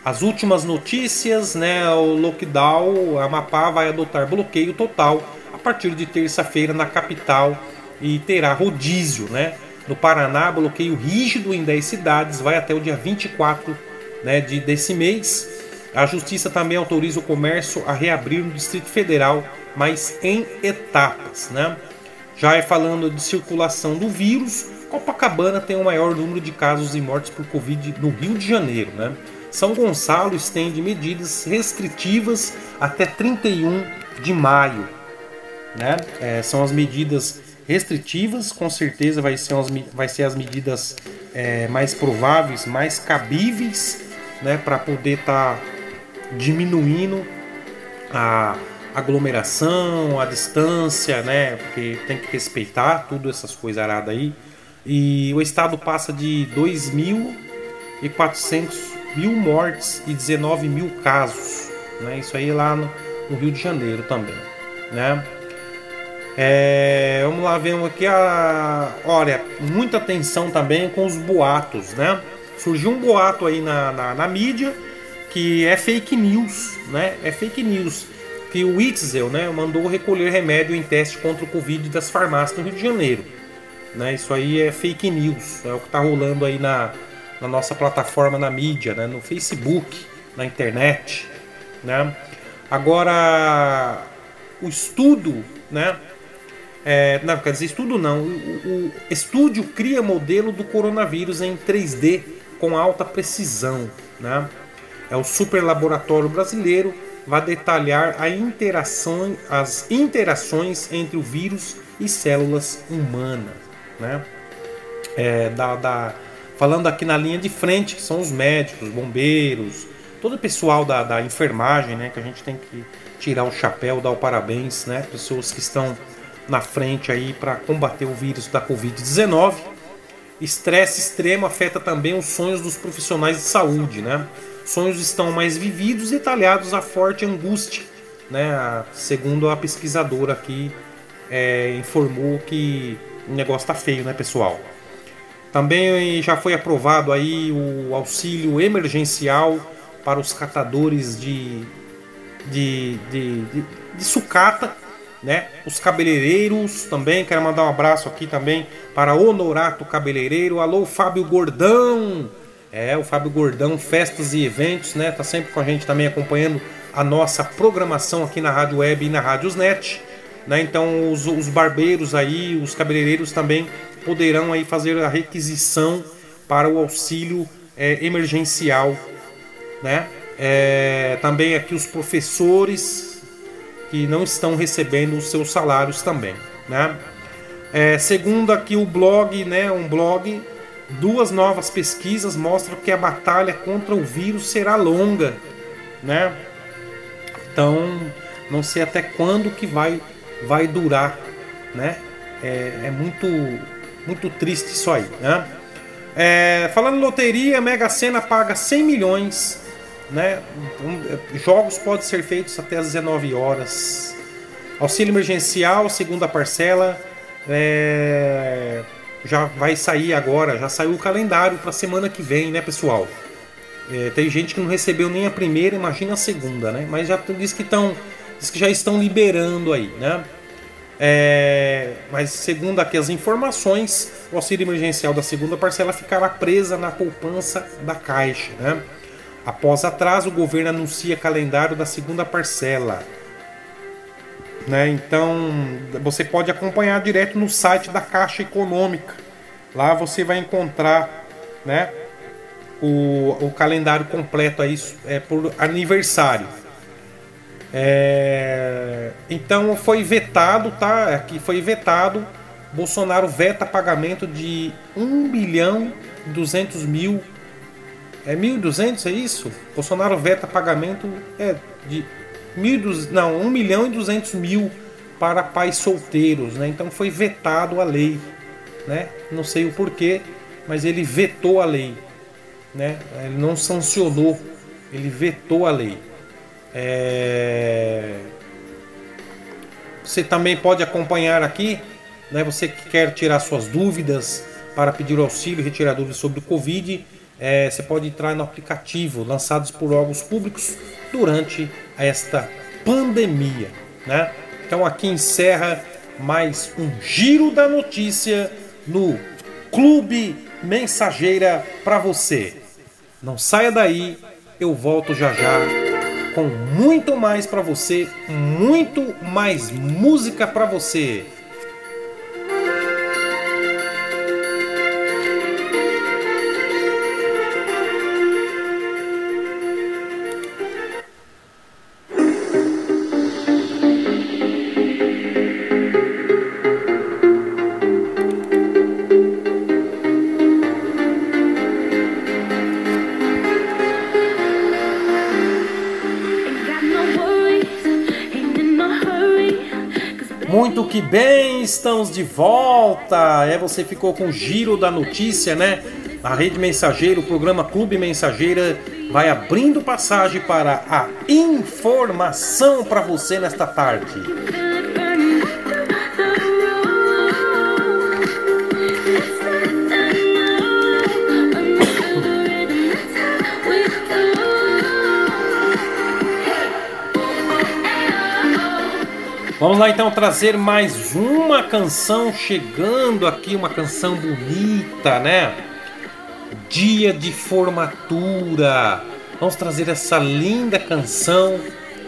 As últimas notícias, né? O lockdown, a Amapá vai adotar bloqueio total a partir de terça-feira na capital e terá rodízio, né? No Paraná, bloqueio rígido em 10 cidades, vai até o dia 24 né, de, desse mês. A Justiça também autoriza o comércio a reabrir no Distrito Federal, mas em etapas. Né? Já é falando de circulação do vírus, Copacabana tem o maior número de casos e mortes por Covid no Rio de Janeiro. Né? São Gonçalo estende medidas restritivas até 31 de maio. Né? É, são as medidas restritivas, com certeza vai ser, as, vai ser as medidas é, mais prováveis, mais cabíveis, né, para poder estar tá diminuindo a aglomeração, a distância, né, porque tem que respeitar tudo essas coisas aradas aí. E o estado passa de 2.400 mil mortes e 19 mil casos, né, isso aí lá no, no Rio de Janeiro também, né. É, vamos lá ver aqui a. Olha, muita atenção também com os boatos, né? Surgiu um boato aí na, na, na mídia que é fake news, né? É fake news que o Itzel, né, mandou recolher remédio em teste contra o Covid das farmácias no Rio de Janeiro. Né? Isso aí é fake news, é o que está rolando aí na, na nossa plataforma na mídia, né? no Facebook, na internet. Né? Agora, o estudo né, é, não, quer dizer, estudo não. O, o, estúdio cria modelo do coronavírus em 3D com alta precisão. Né? É o super laboratório brasileiro vai detalhar a interação, as interações entre o vírus e células humanas. Né? É, da, da, falando aqui na linha de frente, que são os médicos, bombeiros, todo o pessoal da, da enfermagem, né? que a gente tem que tirar o chapéu, dar o parabéns, né? pessoas que estão na frente aí para combater o vírus da Covid-19. Estresse extremo afeta também os sonhos dos profissionais de saúde, né? Sonhos estão mais vividos e talhados a forte angústia, né? Segundo a pesquisadora aqui é, informou que o negócio tá feio, né, pessoal? Também já foi aprovado aí o auxílio emergencial para os catadores de, de, de, de, de sucata né? Os cabeleireiros também, quero mandar um abraço aqui também para Honorato Cabeleireiro. Alô, Fábio Gordão. É, o Fábio Gordão, festas e eventos, né? Tá sempre com a gente também acompanhando a nossa programação aqui na Rádio Web e na Rádios Net, né? Então, os, os barbeiros aí, os cabeleireiros também poderão aí fazer a requisição para o auxílio é, emergencial, né? É, também aqui os professores que não estão recebendo os seus salários também, né? É, segundo aqui o blog, né, um blog, duas novas pesquisas mostram que a batalha contra o vírus será longa, né? Então, não sei até quando que vai vai durar, né? É, é muito muito triste isso aí, né? É, falando loteria, Mega Sena paga 100 milhões, né? Então, jogos podem ser feitos até às 19 horas. Auxílio emergencial, segunda parcela, é, já vai sair agora, já saiu o calendário para semana que vem, né, pessoal? É, tem gente que não recebeu nem a primeira, imagina a segunda, né? Mas já diz que estão, que já estão liberando aí, né? É, mas segundo aqui as informações, o auxílio emergencial da segunda parcela ficará presa na poupança da Caixa, né? Após atraso, o governo anuncia calendário da segunda parcela. Né? Então você pode acompanhar direto no site da Caixa Econômica. Lá você vai encontrar né, o, o calendário completo aí, é, por aniversário. É, então foi vetado, tá? Aqui foi vetado. Bolsonaro veta pagamento de 1 bilhão e 200 mil. É 1.200, é isso? Bolsonaro veta pagamento é, de mil, não, 1 milhão e 200 mil para pais solteiros, né? Então foi vetado a lei, né? Não sei o porquê, mas ele vetou a lei, né? Ele não sancionou, ele vetou a lei. É... Você também pode acompanhar aqui, né? Você que quer tirar suas dúvidas para pedir auxílio, retirar sobre o Covid, é, você pode entrar no aplicativo lançados por órgãos públicos durante esta pandemia, né? Então aqui encerra mais um giro da notícia no Clube Mensageira para você. Não saia daí, eu volto já já com muito mais para você, muito mais música para você. Que bem, estamos de volta. É, você ficou com o giro da notícia, né? A Rede Mensageira, o programa Clube Mensageira vai abrindo passagem para a informação para você nesta tarde. Lá então trazer mais uma canção chegando aqui, uma canção bonita, né? Dia de formatura. Vamos trazer essa linda canção.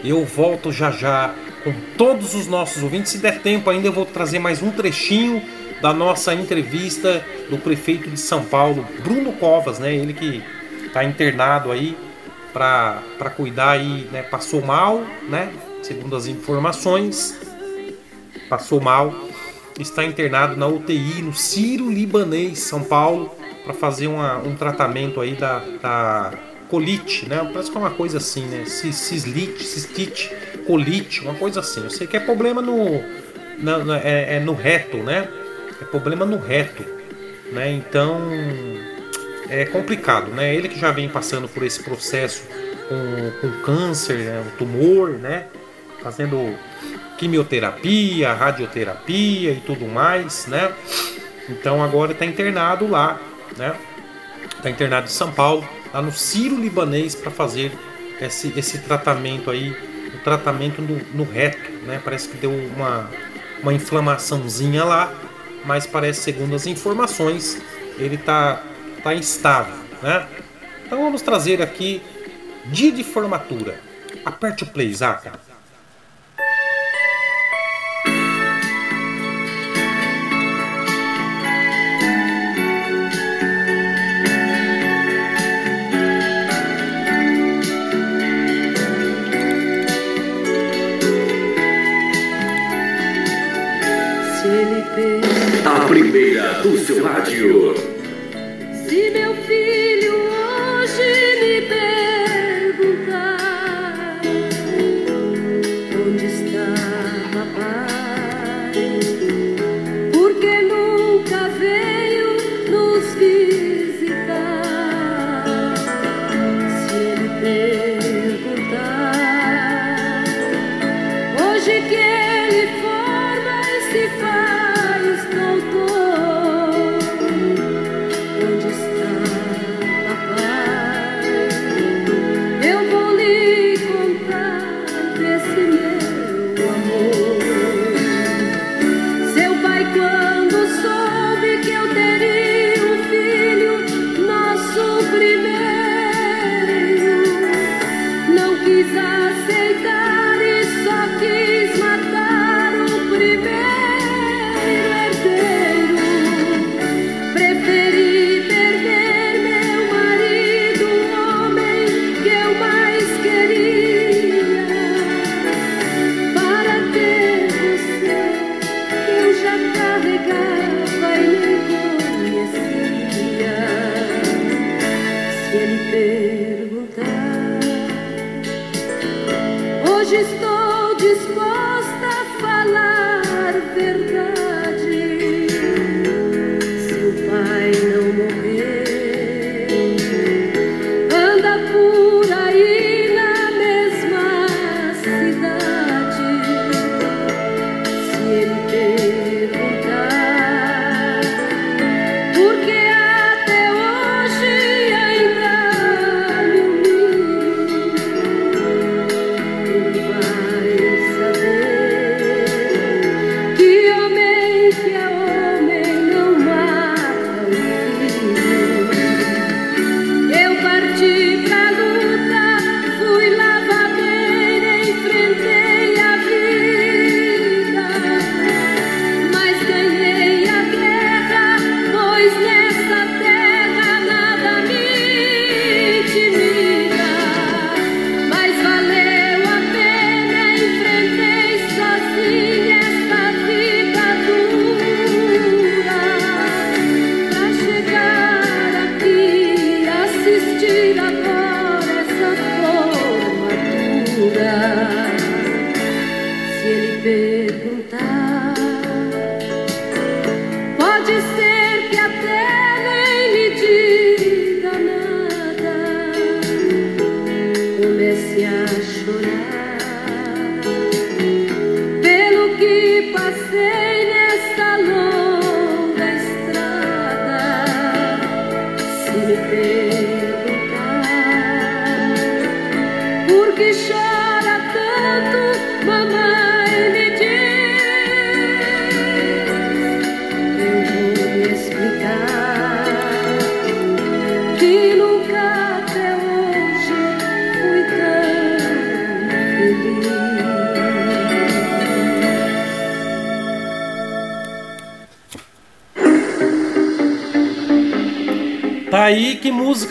Eu volto já já com todos os nossos ouvintes. Se der tempo ainda, eu vou trazer mais um trechinho da nossa entrevista do prefeito de São Paulo, Bruno Covas, né? Ele que está internado aí para cuidar aí, né? Passou mal, né? segundo as informações, passou mal, está internado na UTI no Ciro Libanês, São Paulo, para fazer uma, um tratamento aí da, da colite, né? Parece que é uma coisa assim, né? Cislite, cistite, colite, uma coisa assim. Eu sei que é problema no, é, é no reto, né? É problema no reto, né? Então é complicado, né? Ele que já vem passando por esse processo com, com câncer, né? um tumor, né? fazendo quimioterapia, radioterapia e tudo mais, né? Então agora está internado lá, né? Está internado em São Paulo, lá no Ciro Libanês para fazer esse, esse tratamento aí, o tratamento no, no reto, né? Parece que deu uma, uma inflamaçãozinha lá, mas parece, segundo as informações, ele tá, tá instável, né? Então vamos trazer aqui dia de formatura. Aperte o play, Zaca. Rádio.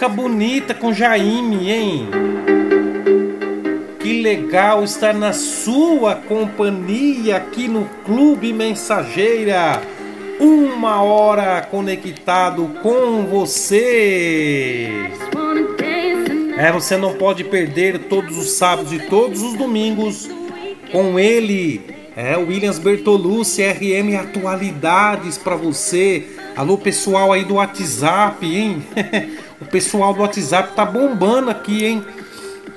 Música bonita com Jaime, hein? Que legal estar na sua companhia aqui no Clube Mensageira. Uma hora conectado com você. É, você não pode perder todos os sábados e todos os domingos com ele. É, Williams Bertolucci, RM Atualidades para você. Alô, pessoal aí do WhatsApp, hein? pessoal do WhatsApp tá bombando aqui, hein?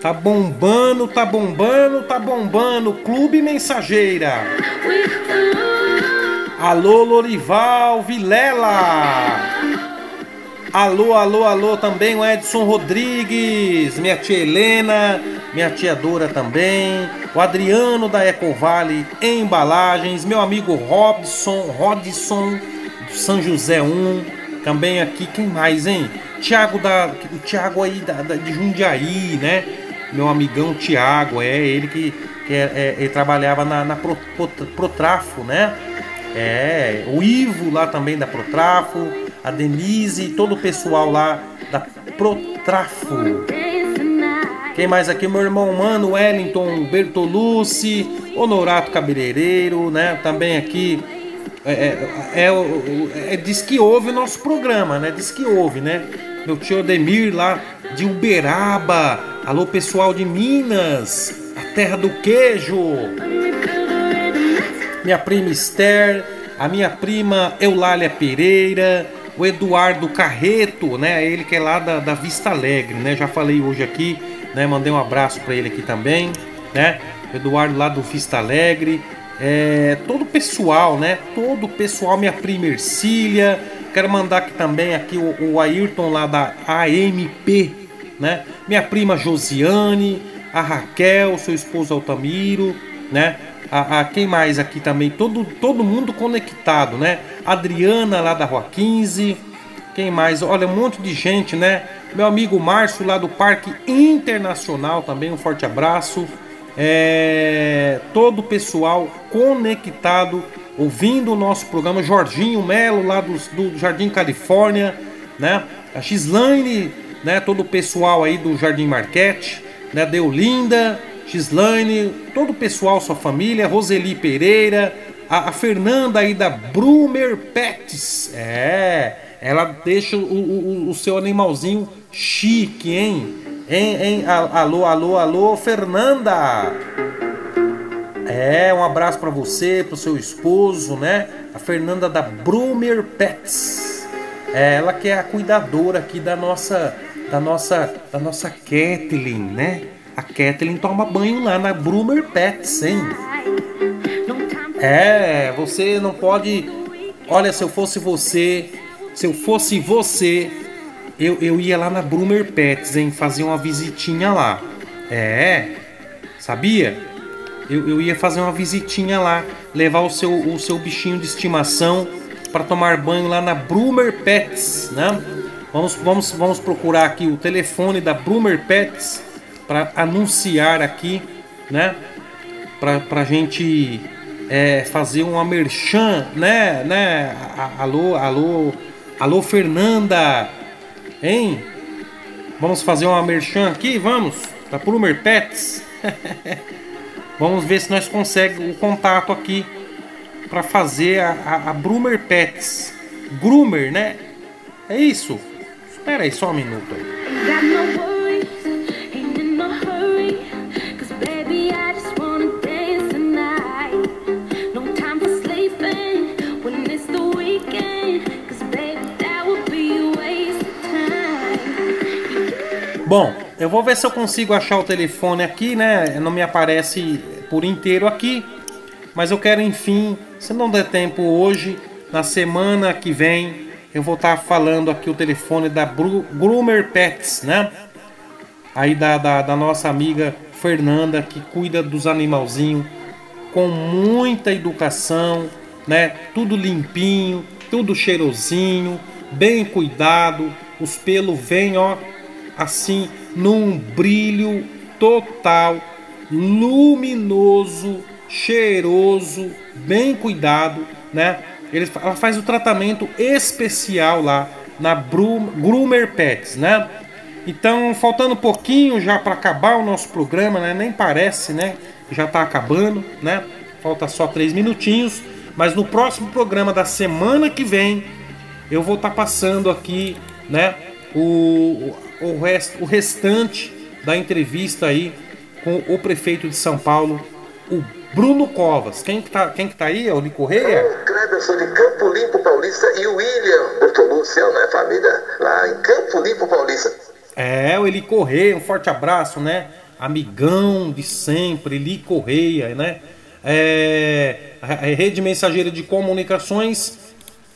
Tá bombando, tá bombando, tá bombando. Clube Mensageira. Alô, Lorival Vilela. Alô, alô, alô também o Edson Rodrigues, minha tia Helena, minha tia Dora também, o Adriano da Ecovale Embalagens, meu amigo Robson, Rodson São José 1, também aqui, quem mais, hein? Tiago da, o Tiago aí da, da- de Jundiaí, né? Meu amigão Tiago, é ele que, que é- é- trabalhava na, na Pro- Pro- Protrafo, né? É, o Ivo lá também da Protrafo, a Denise, todo o pessoal lá da Protrafo. Quem mais aqui? Meu irmão Mano, Wellington Bertolucci, Honorato Cabeleireiro, né? Também aqui é, é, é, é- diz que ouve o nosso programa, né? Diz que ouve, né? Meu tio Ademir lá de Uberaba. Alô, pessoal de Minas, a terra do queijo. Minha prima Esther, a minha prima Eulália Pereira, o Eduardo Carreto, né? Ele que é lá da, da Vista Alegre, né? Já falei hoje aqui, né? Mandei um abraço para ele aqui também, né? Eduardo lá do Vista Alegre. É, todo o pessoal, né? Todo o pessoal, minha prima Ercília. Quero mandar aqui também aqui o, o Ayrton lá da AMP, né? Minha prima Josiane, a Raquel, seu esposo Altamiro, né? A, a- quem mais aqui também? Todo, todo mundo conectado, né? Adriana lá da Rua 15. Quem mais? Olha, um monte de gente, né? Meu amigo Márcio lá do Parque Internacional também, um forte abraço. É, todo o pessoal conectado, ouvindo o nosso programa. Jorginho Melo lá do, do Jardim Califórnia, né? A Gislaine, né? Todo o pessoal aí do Jardim Marquete, né? Deolinda, Gislaine, todo o pessoal, sua família, Roseli Pereira, a, a Fernanda aí da Brumer Pets. É, ela deixa o, o, o seu animalzinho chique, hein? Hein, hein? Alô, alô, alô, Fernanda! É, um abraço pra você, pro seu esposo, né? A Fernanda da Brumer Pets. É ela que é a cuidadora aqui da nossa da nossa da nossa Kathleen, né? A Kathleen toma banho lá na Brumer Pets, hein? É, você não pode. Olha, se eu fosse você, se eu fosse você, eu, eu ia lá na Brumer Pets, hein? Fazer uma visitinha lá. É, sabia? Eu, eu ia fazer uma visitinha lá, levar o seu, o seu bichinho de estimação para tomar banho lá na Brumer Pets, né? Vamos, vamos, vamos procurar aqui o telefone da Brumer Pets para anunciar aqui, né? Pra, pra gente é, fazer uma merchan, né? né? Alô, alô, alô, Fernanda, hein? Vamos fazer uma merchan aqui, vamos? Da Brumer Pets. Vamos ver se nós conseguimos o contato aqui para fazer a, a, a Brumer Pets. Groomer, né? É isso? Espera aí só um minuto. aí. Bom, eu vou ver se eu consigo achar o telefone aqui, né? Não me aparece por inteiro aqui. Mas eu quero, enfim, se não der tempo hoje, na semana que vem, eu vou estar falando aqui o telefone da Groomer Pets, né? Aí da, da, da nossa amiga Fernanda, que cuida dos animalzinhos com muita educação, né? Tudo limpinho, tudo cheirosinho, bem cuidado. Os pelos vêm, ó, assim, num brilho total, luminoso, cheiroso, bem cuidado, né? Ele, ela faz o tratamento especial lá na Bru- Groomer Pets, né? Então, faltando um pouquinho já para acabar o nosso programa, né? Nem parece, né? Já tá acabando, né? Falta só três minutinhos. Mas no próximo programa da semana que vem, eu vou estar passando aqui, né? O, o, rest, o restante da entrevista aí com o prefeito de São Paulo, o Bruno Covas. Quem que tá, quem que tá aí? É o Li Correia? O Cleberson de Campo Limpo Paulista e o William Bertolucci, né? Família lá em Campo Limpo Paulista. É, o Eli Correia, um forte abraço, né? Amigão de sempre, Eli Correia, né? É, a Rede Mensageira de Comunicações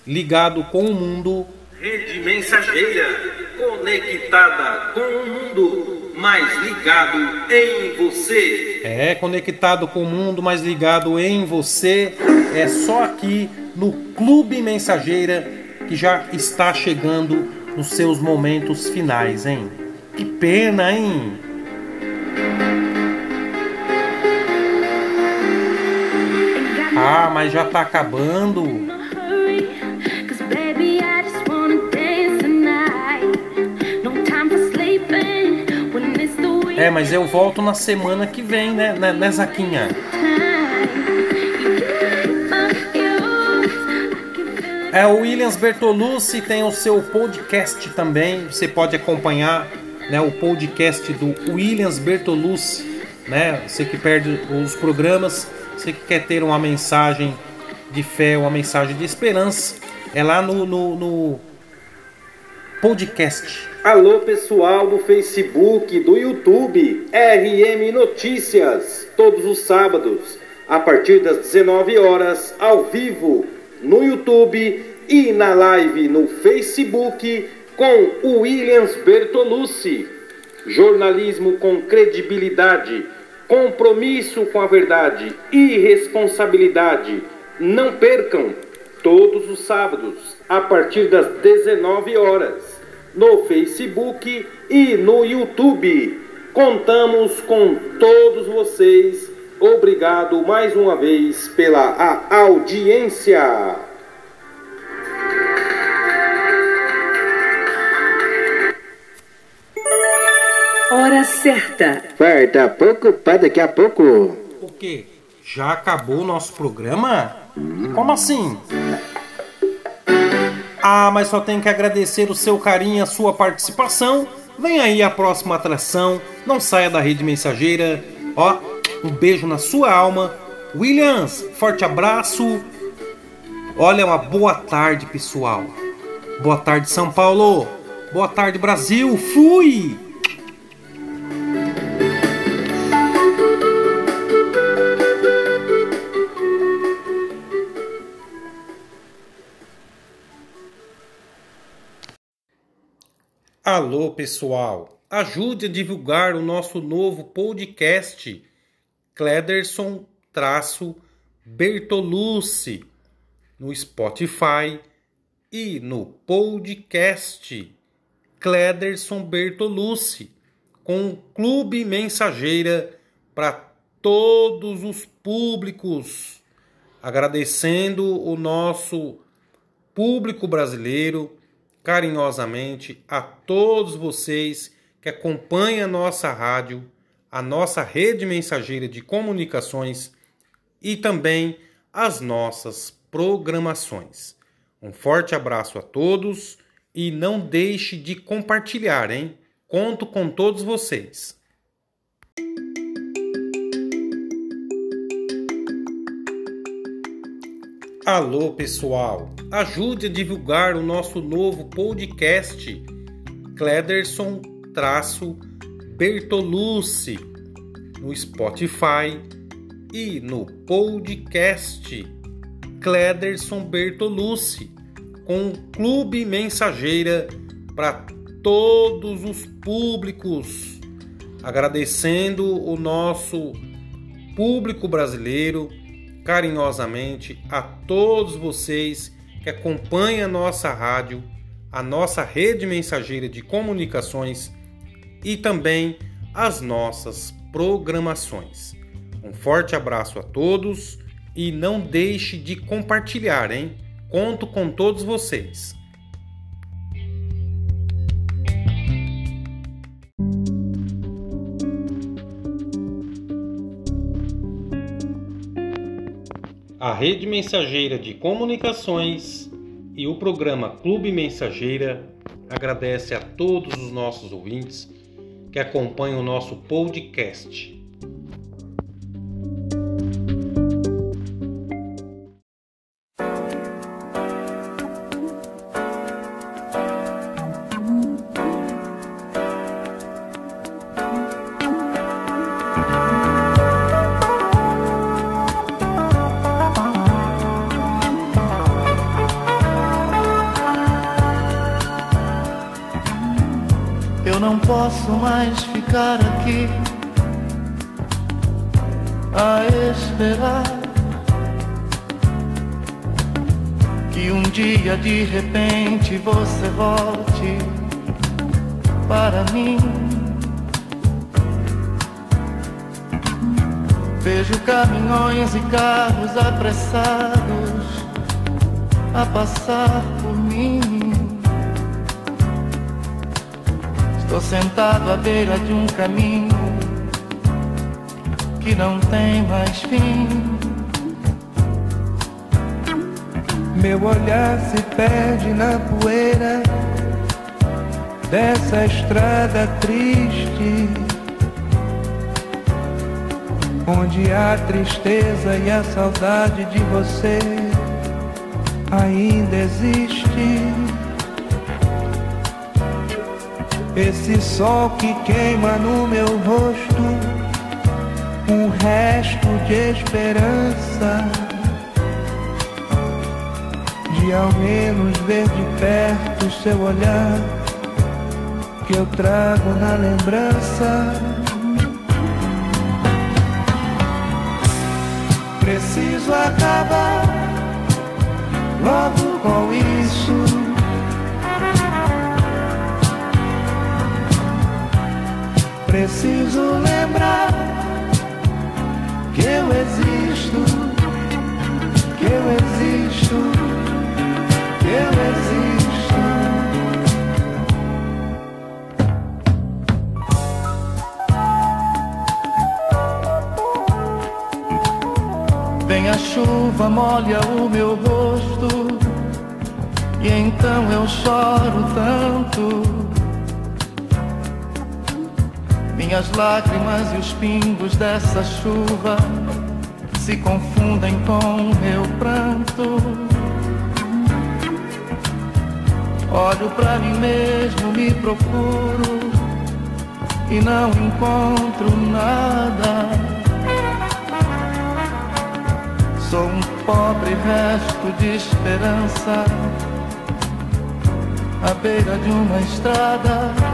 ligado com o mundo. Rede Mensageira conectada com o mundo, mais ligado em você. É, conectado com o mundo, mais ligado em você. É só aqui no Clube Mensageira que já está chegando nos seus momentos finais, hein? Que pena, hein? Ah, mas já tá acabando. É, mas eu volto na semana que vem, né, né, né Zaquinha? É o Williams Bertolucci tem o seu podcast também. Você pode acompanhar né, o podcast do Williams Bertolucci, né? Você que perde os programas, você que quer ter uma mensagem de fé, uma mensagem de esperança, é lá no, no, no podcast. Alô pessoal do Facebook, do YouTube, RM Notícias, todos os sábados, a partir das 19 horas, ao vivo, no YouTube e na live no Facebook com o Williams Bertolucci. Jornalismo com credibilidade, compromisso com a verdade e responsabilidade. Não percam todos os sábados, a partir das 19 horas, no Facebook e no YouTube. Contamos com todos vocês. Obrigado mais uma vez pela a audiência. Hora certa. Falta pouco para daqui a pouco. O quê? Já acabou o nosso programa? Como assim? Ah, mas só tenho que agradecer o seu carinho e a sua participação. Vem aí a próxima atração. Não saia da rede mensageira. Ó, um beijo na sua alma. Williams, forte abraço. Olha, uma boa tarde, pessoal. Boa tarde, São Paulo. Boa tarde, Brasil. Fui! Alô, pessoal! Ajude a divulgar o nosso novo podcast, Clederson Bertolucci, no Spotify e no podcast Clederson Bertolucci, com Clube Mensageira para todos os públicos. Agradecendo o nosso público brasileiro carinhosamente a todos vocês que acompanham a nossa rádio, a nossa rede mensageira de comunicações e também as nossas programações. Um forte abraço a todos e não deixe de compartilhar, hein? Conto com todos vocês. Alô, pessoal! Ajude a divulgar o nosso novo podcast, Clederson Bertolucci, no Spotify e no podcast Clederson Bertolucci, com Clube Mensageira para todos os públicos. Agradecendo o nosso público brasileiro carinhosamente a todos vocês que acompanham a nossa rádio, a nossa rede mensageira de comunicações e também as nossas programações. Um forte abraço a todos e não deixe de compartilhar, hein? Conto com todos vocês. A Rede Mensageira de Comunicações e o programa Clube Mensageira agradece a todos os nossos ouvintes que acompanham o nosso podcast. Esperar que um dia de repente você volte para mim. Vejo caminhões e carros apressados a passar por mim. Estou sentado à beira de um caminho que não tem mais fim. Meu olhar se perde na poeira dessa estrada triste, onde a tristeza e a saudade de você ainda existe. Esse sol que queima no meu rosto, um resto de esperança de ao menos ver de perto seu olhar que eu trago na lembrança. Preciso acabar logo com isso. Preciso lembrar eu existo, eu existo, eu existo. Vem a chuva, molha o meu rosto, e então eu choro tanto. Minhas lágrimas e os pingos dessa chuva se confundem com meu pranto. Olho pra mim mesmo, me procuro e não encontro nada. Sou um pobre resto de esperança à beira de uma estrada.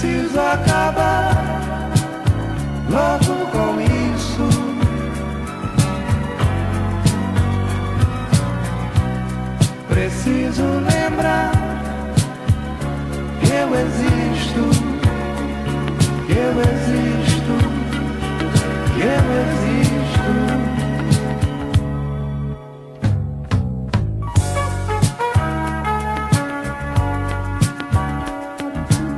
Preciso acabar logo com isso. Preciso lembrar que eu existo, que eu existo, que eu existo.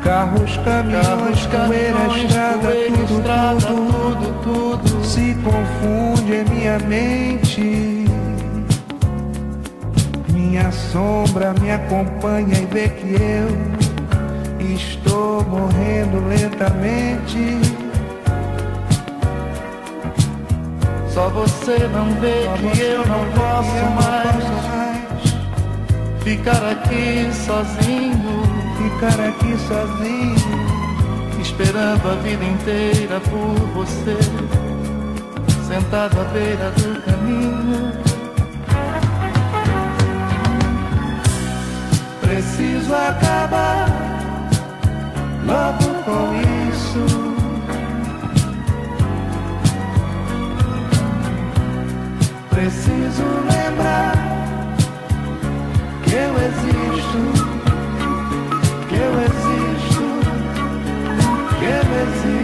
Carros, caminhões, poeira, estrada, tudo, tudo, tudo se confunde em minha mente. Minha sombra me acompanha e vê que eu estou morrendo lentamente. Só você não vê que eu não posso mais ficar aqui sozinho ficar aqui sozinho, esperando a vida inteira por você, sentado à beira do caminho. Preciso acabar logo com isso. Preciso lembrar que eu existo. Que eu existo,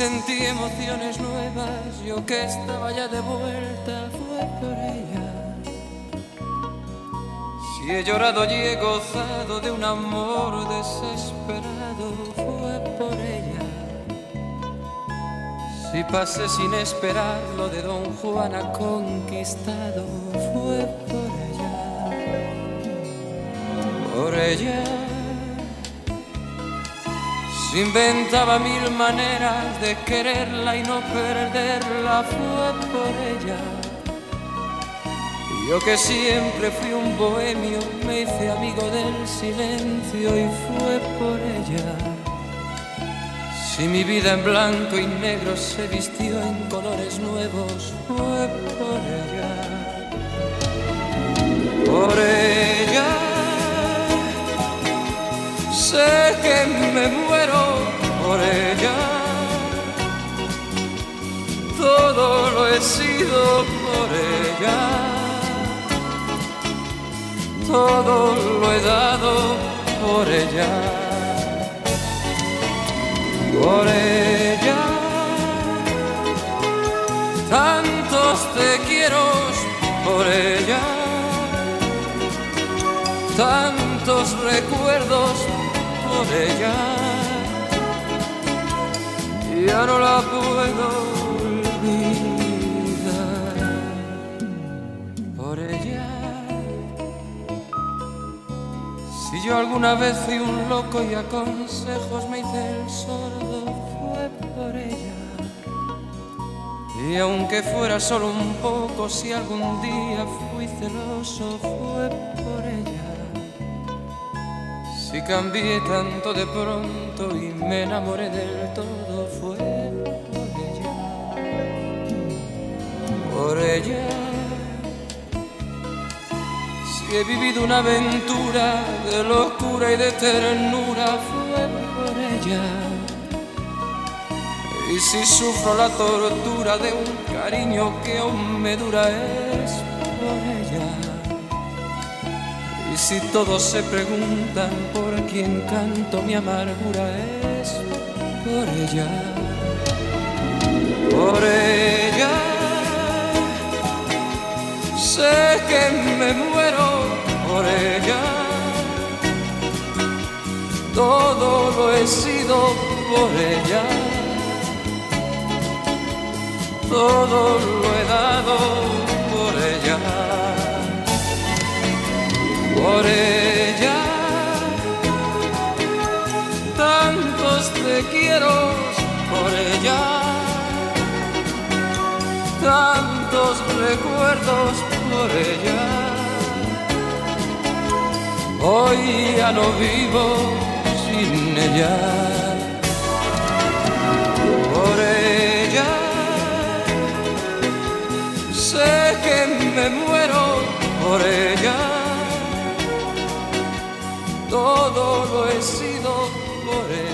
sentí emociones nuevas, yo que estaba ya de vuelta, fue por ella. Si he llorado y he gozado de un amor desesperado, fue por ella. Si pasé sin esperar lo de Don Juan ha conquistado, fue por ella, por ella. Se inventaba mil maneras de quererla y no perderla, fue por ella. Yo que siempre fui un bohemio, me hice amigo del silencio y fue por ella. Si mi vida en blanco y negro se vistió en colores nuevos, fue por ella. Por ella. Sé que me muero por ella. Todo lo he sido por ella todo lo he dado por ella, por ella. Tantos te quiero por ella, tantos recuerdos por ella. Ya no la puedo olvidar por ella. Si yo alguna vez fui un loco y a consejos me hice el sordo, fue por ella. Y aunque fuera solo un poco, si algún día fui celoso, fue por ella. Si cambié tanto de pronto y me enamoré del todo, fue por ella. Por ella. Si he vivido una aventura de locura y de ternura, fue por ella. Y si sufro la tortura de un cariño que aún me dura, es por ella. Y si todos se preguntan por quién canto mi amargura, es por ella. Por ella. Sé que me muero por ella. Todo lo he sido por ella. Todo lo he dado Por ella. Tantos te quiero por ella. Tantos recuerdos por ella. Hoy ya no vivo sin ella. Por ella sé que me muero por ella. Todo lo he sido por ella.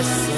População.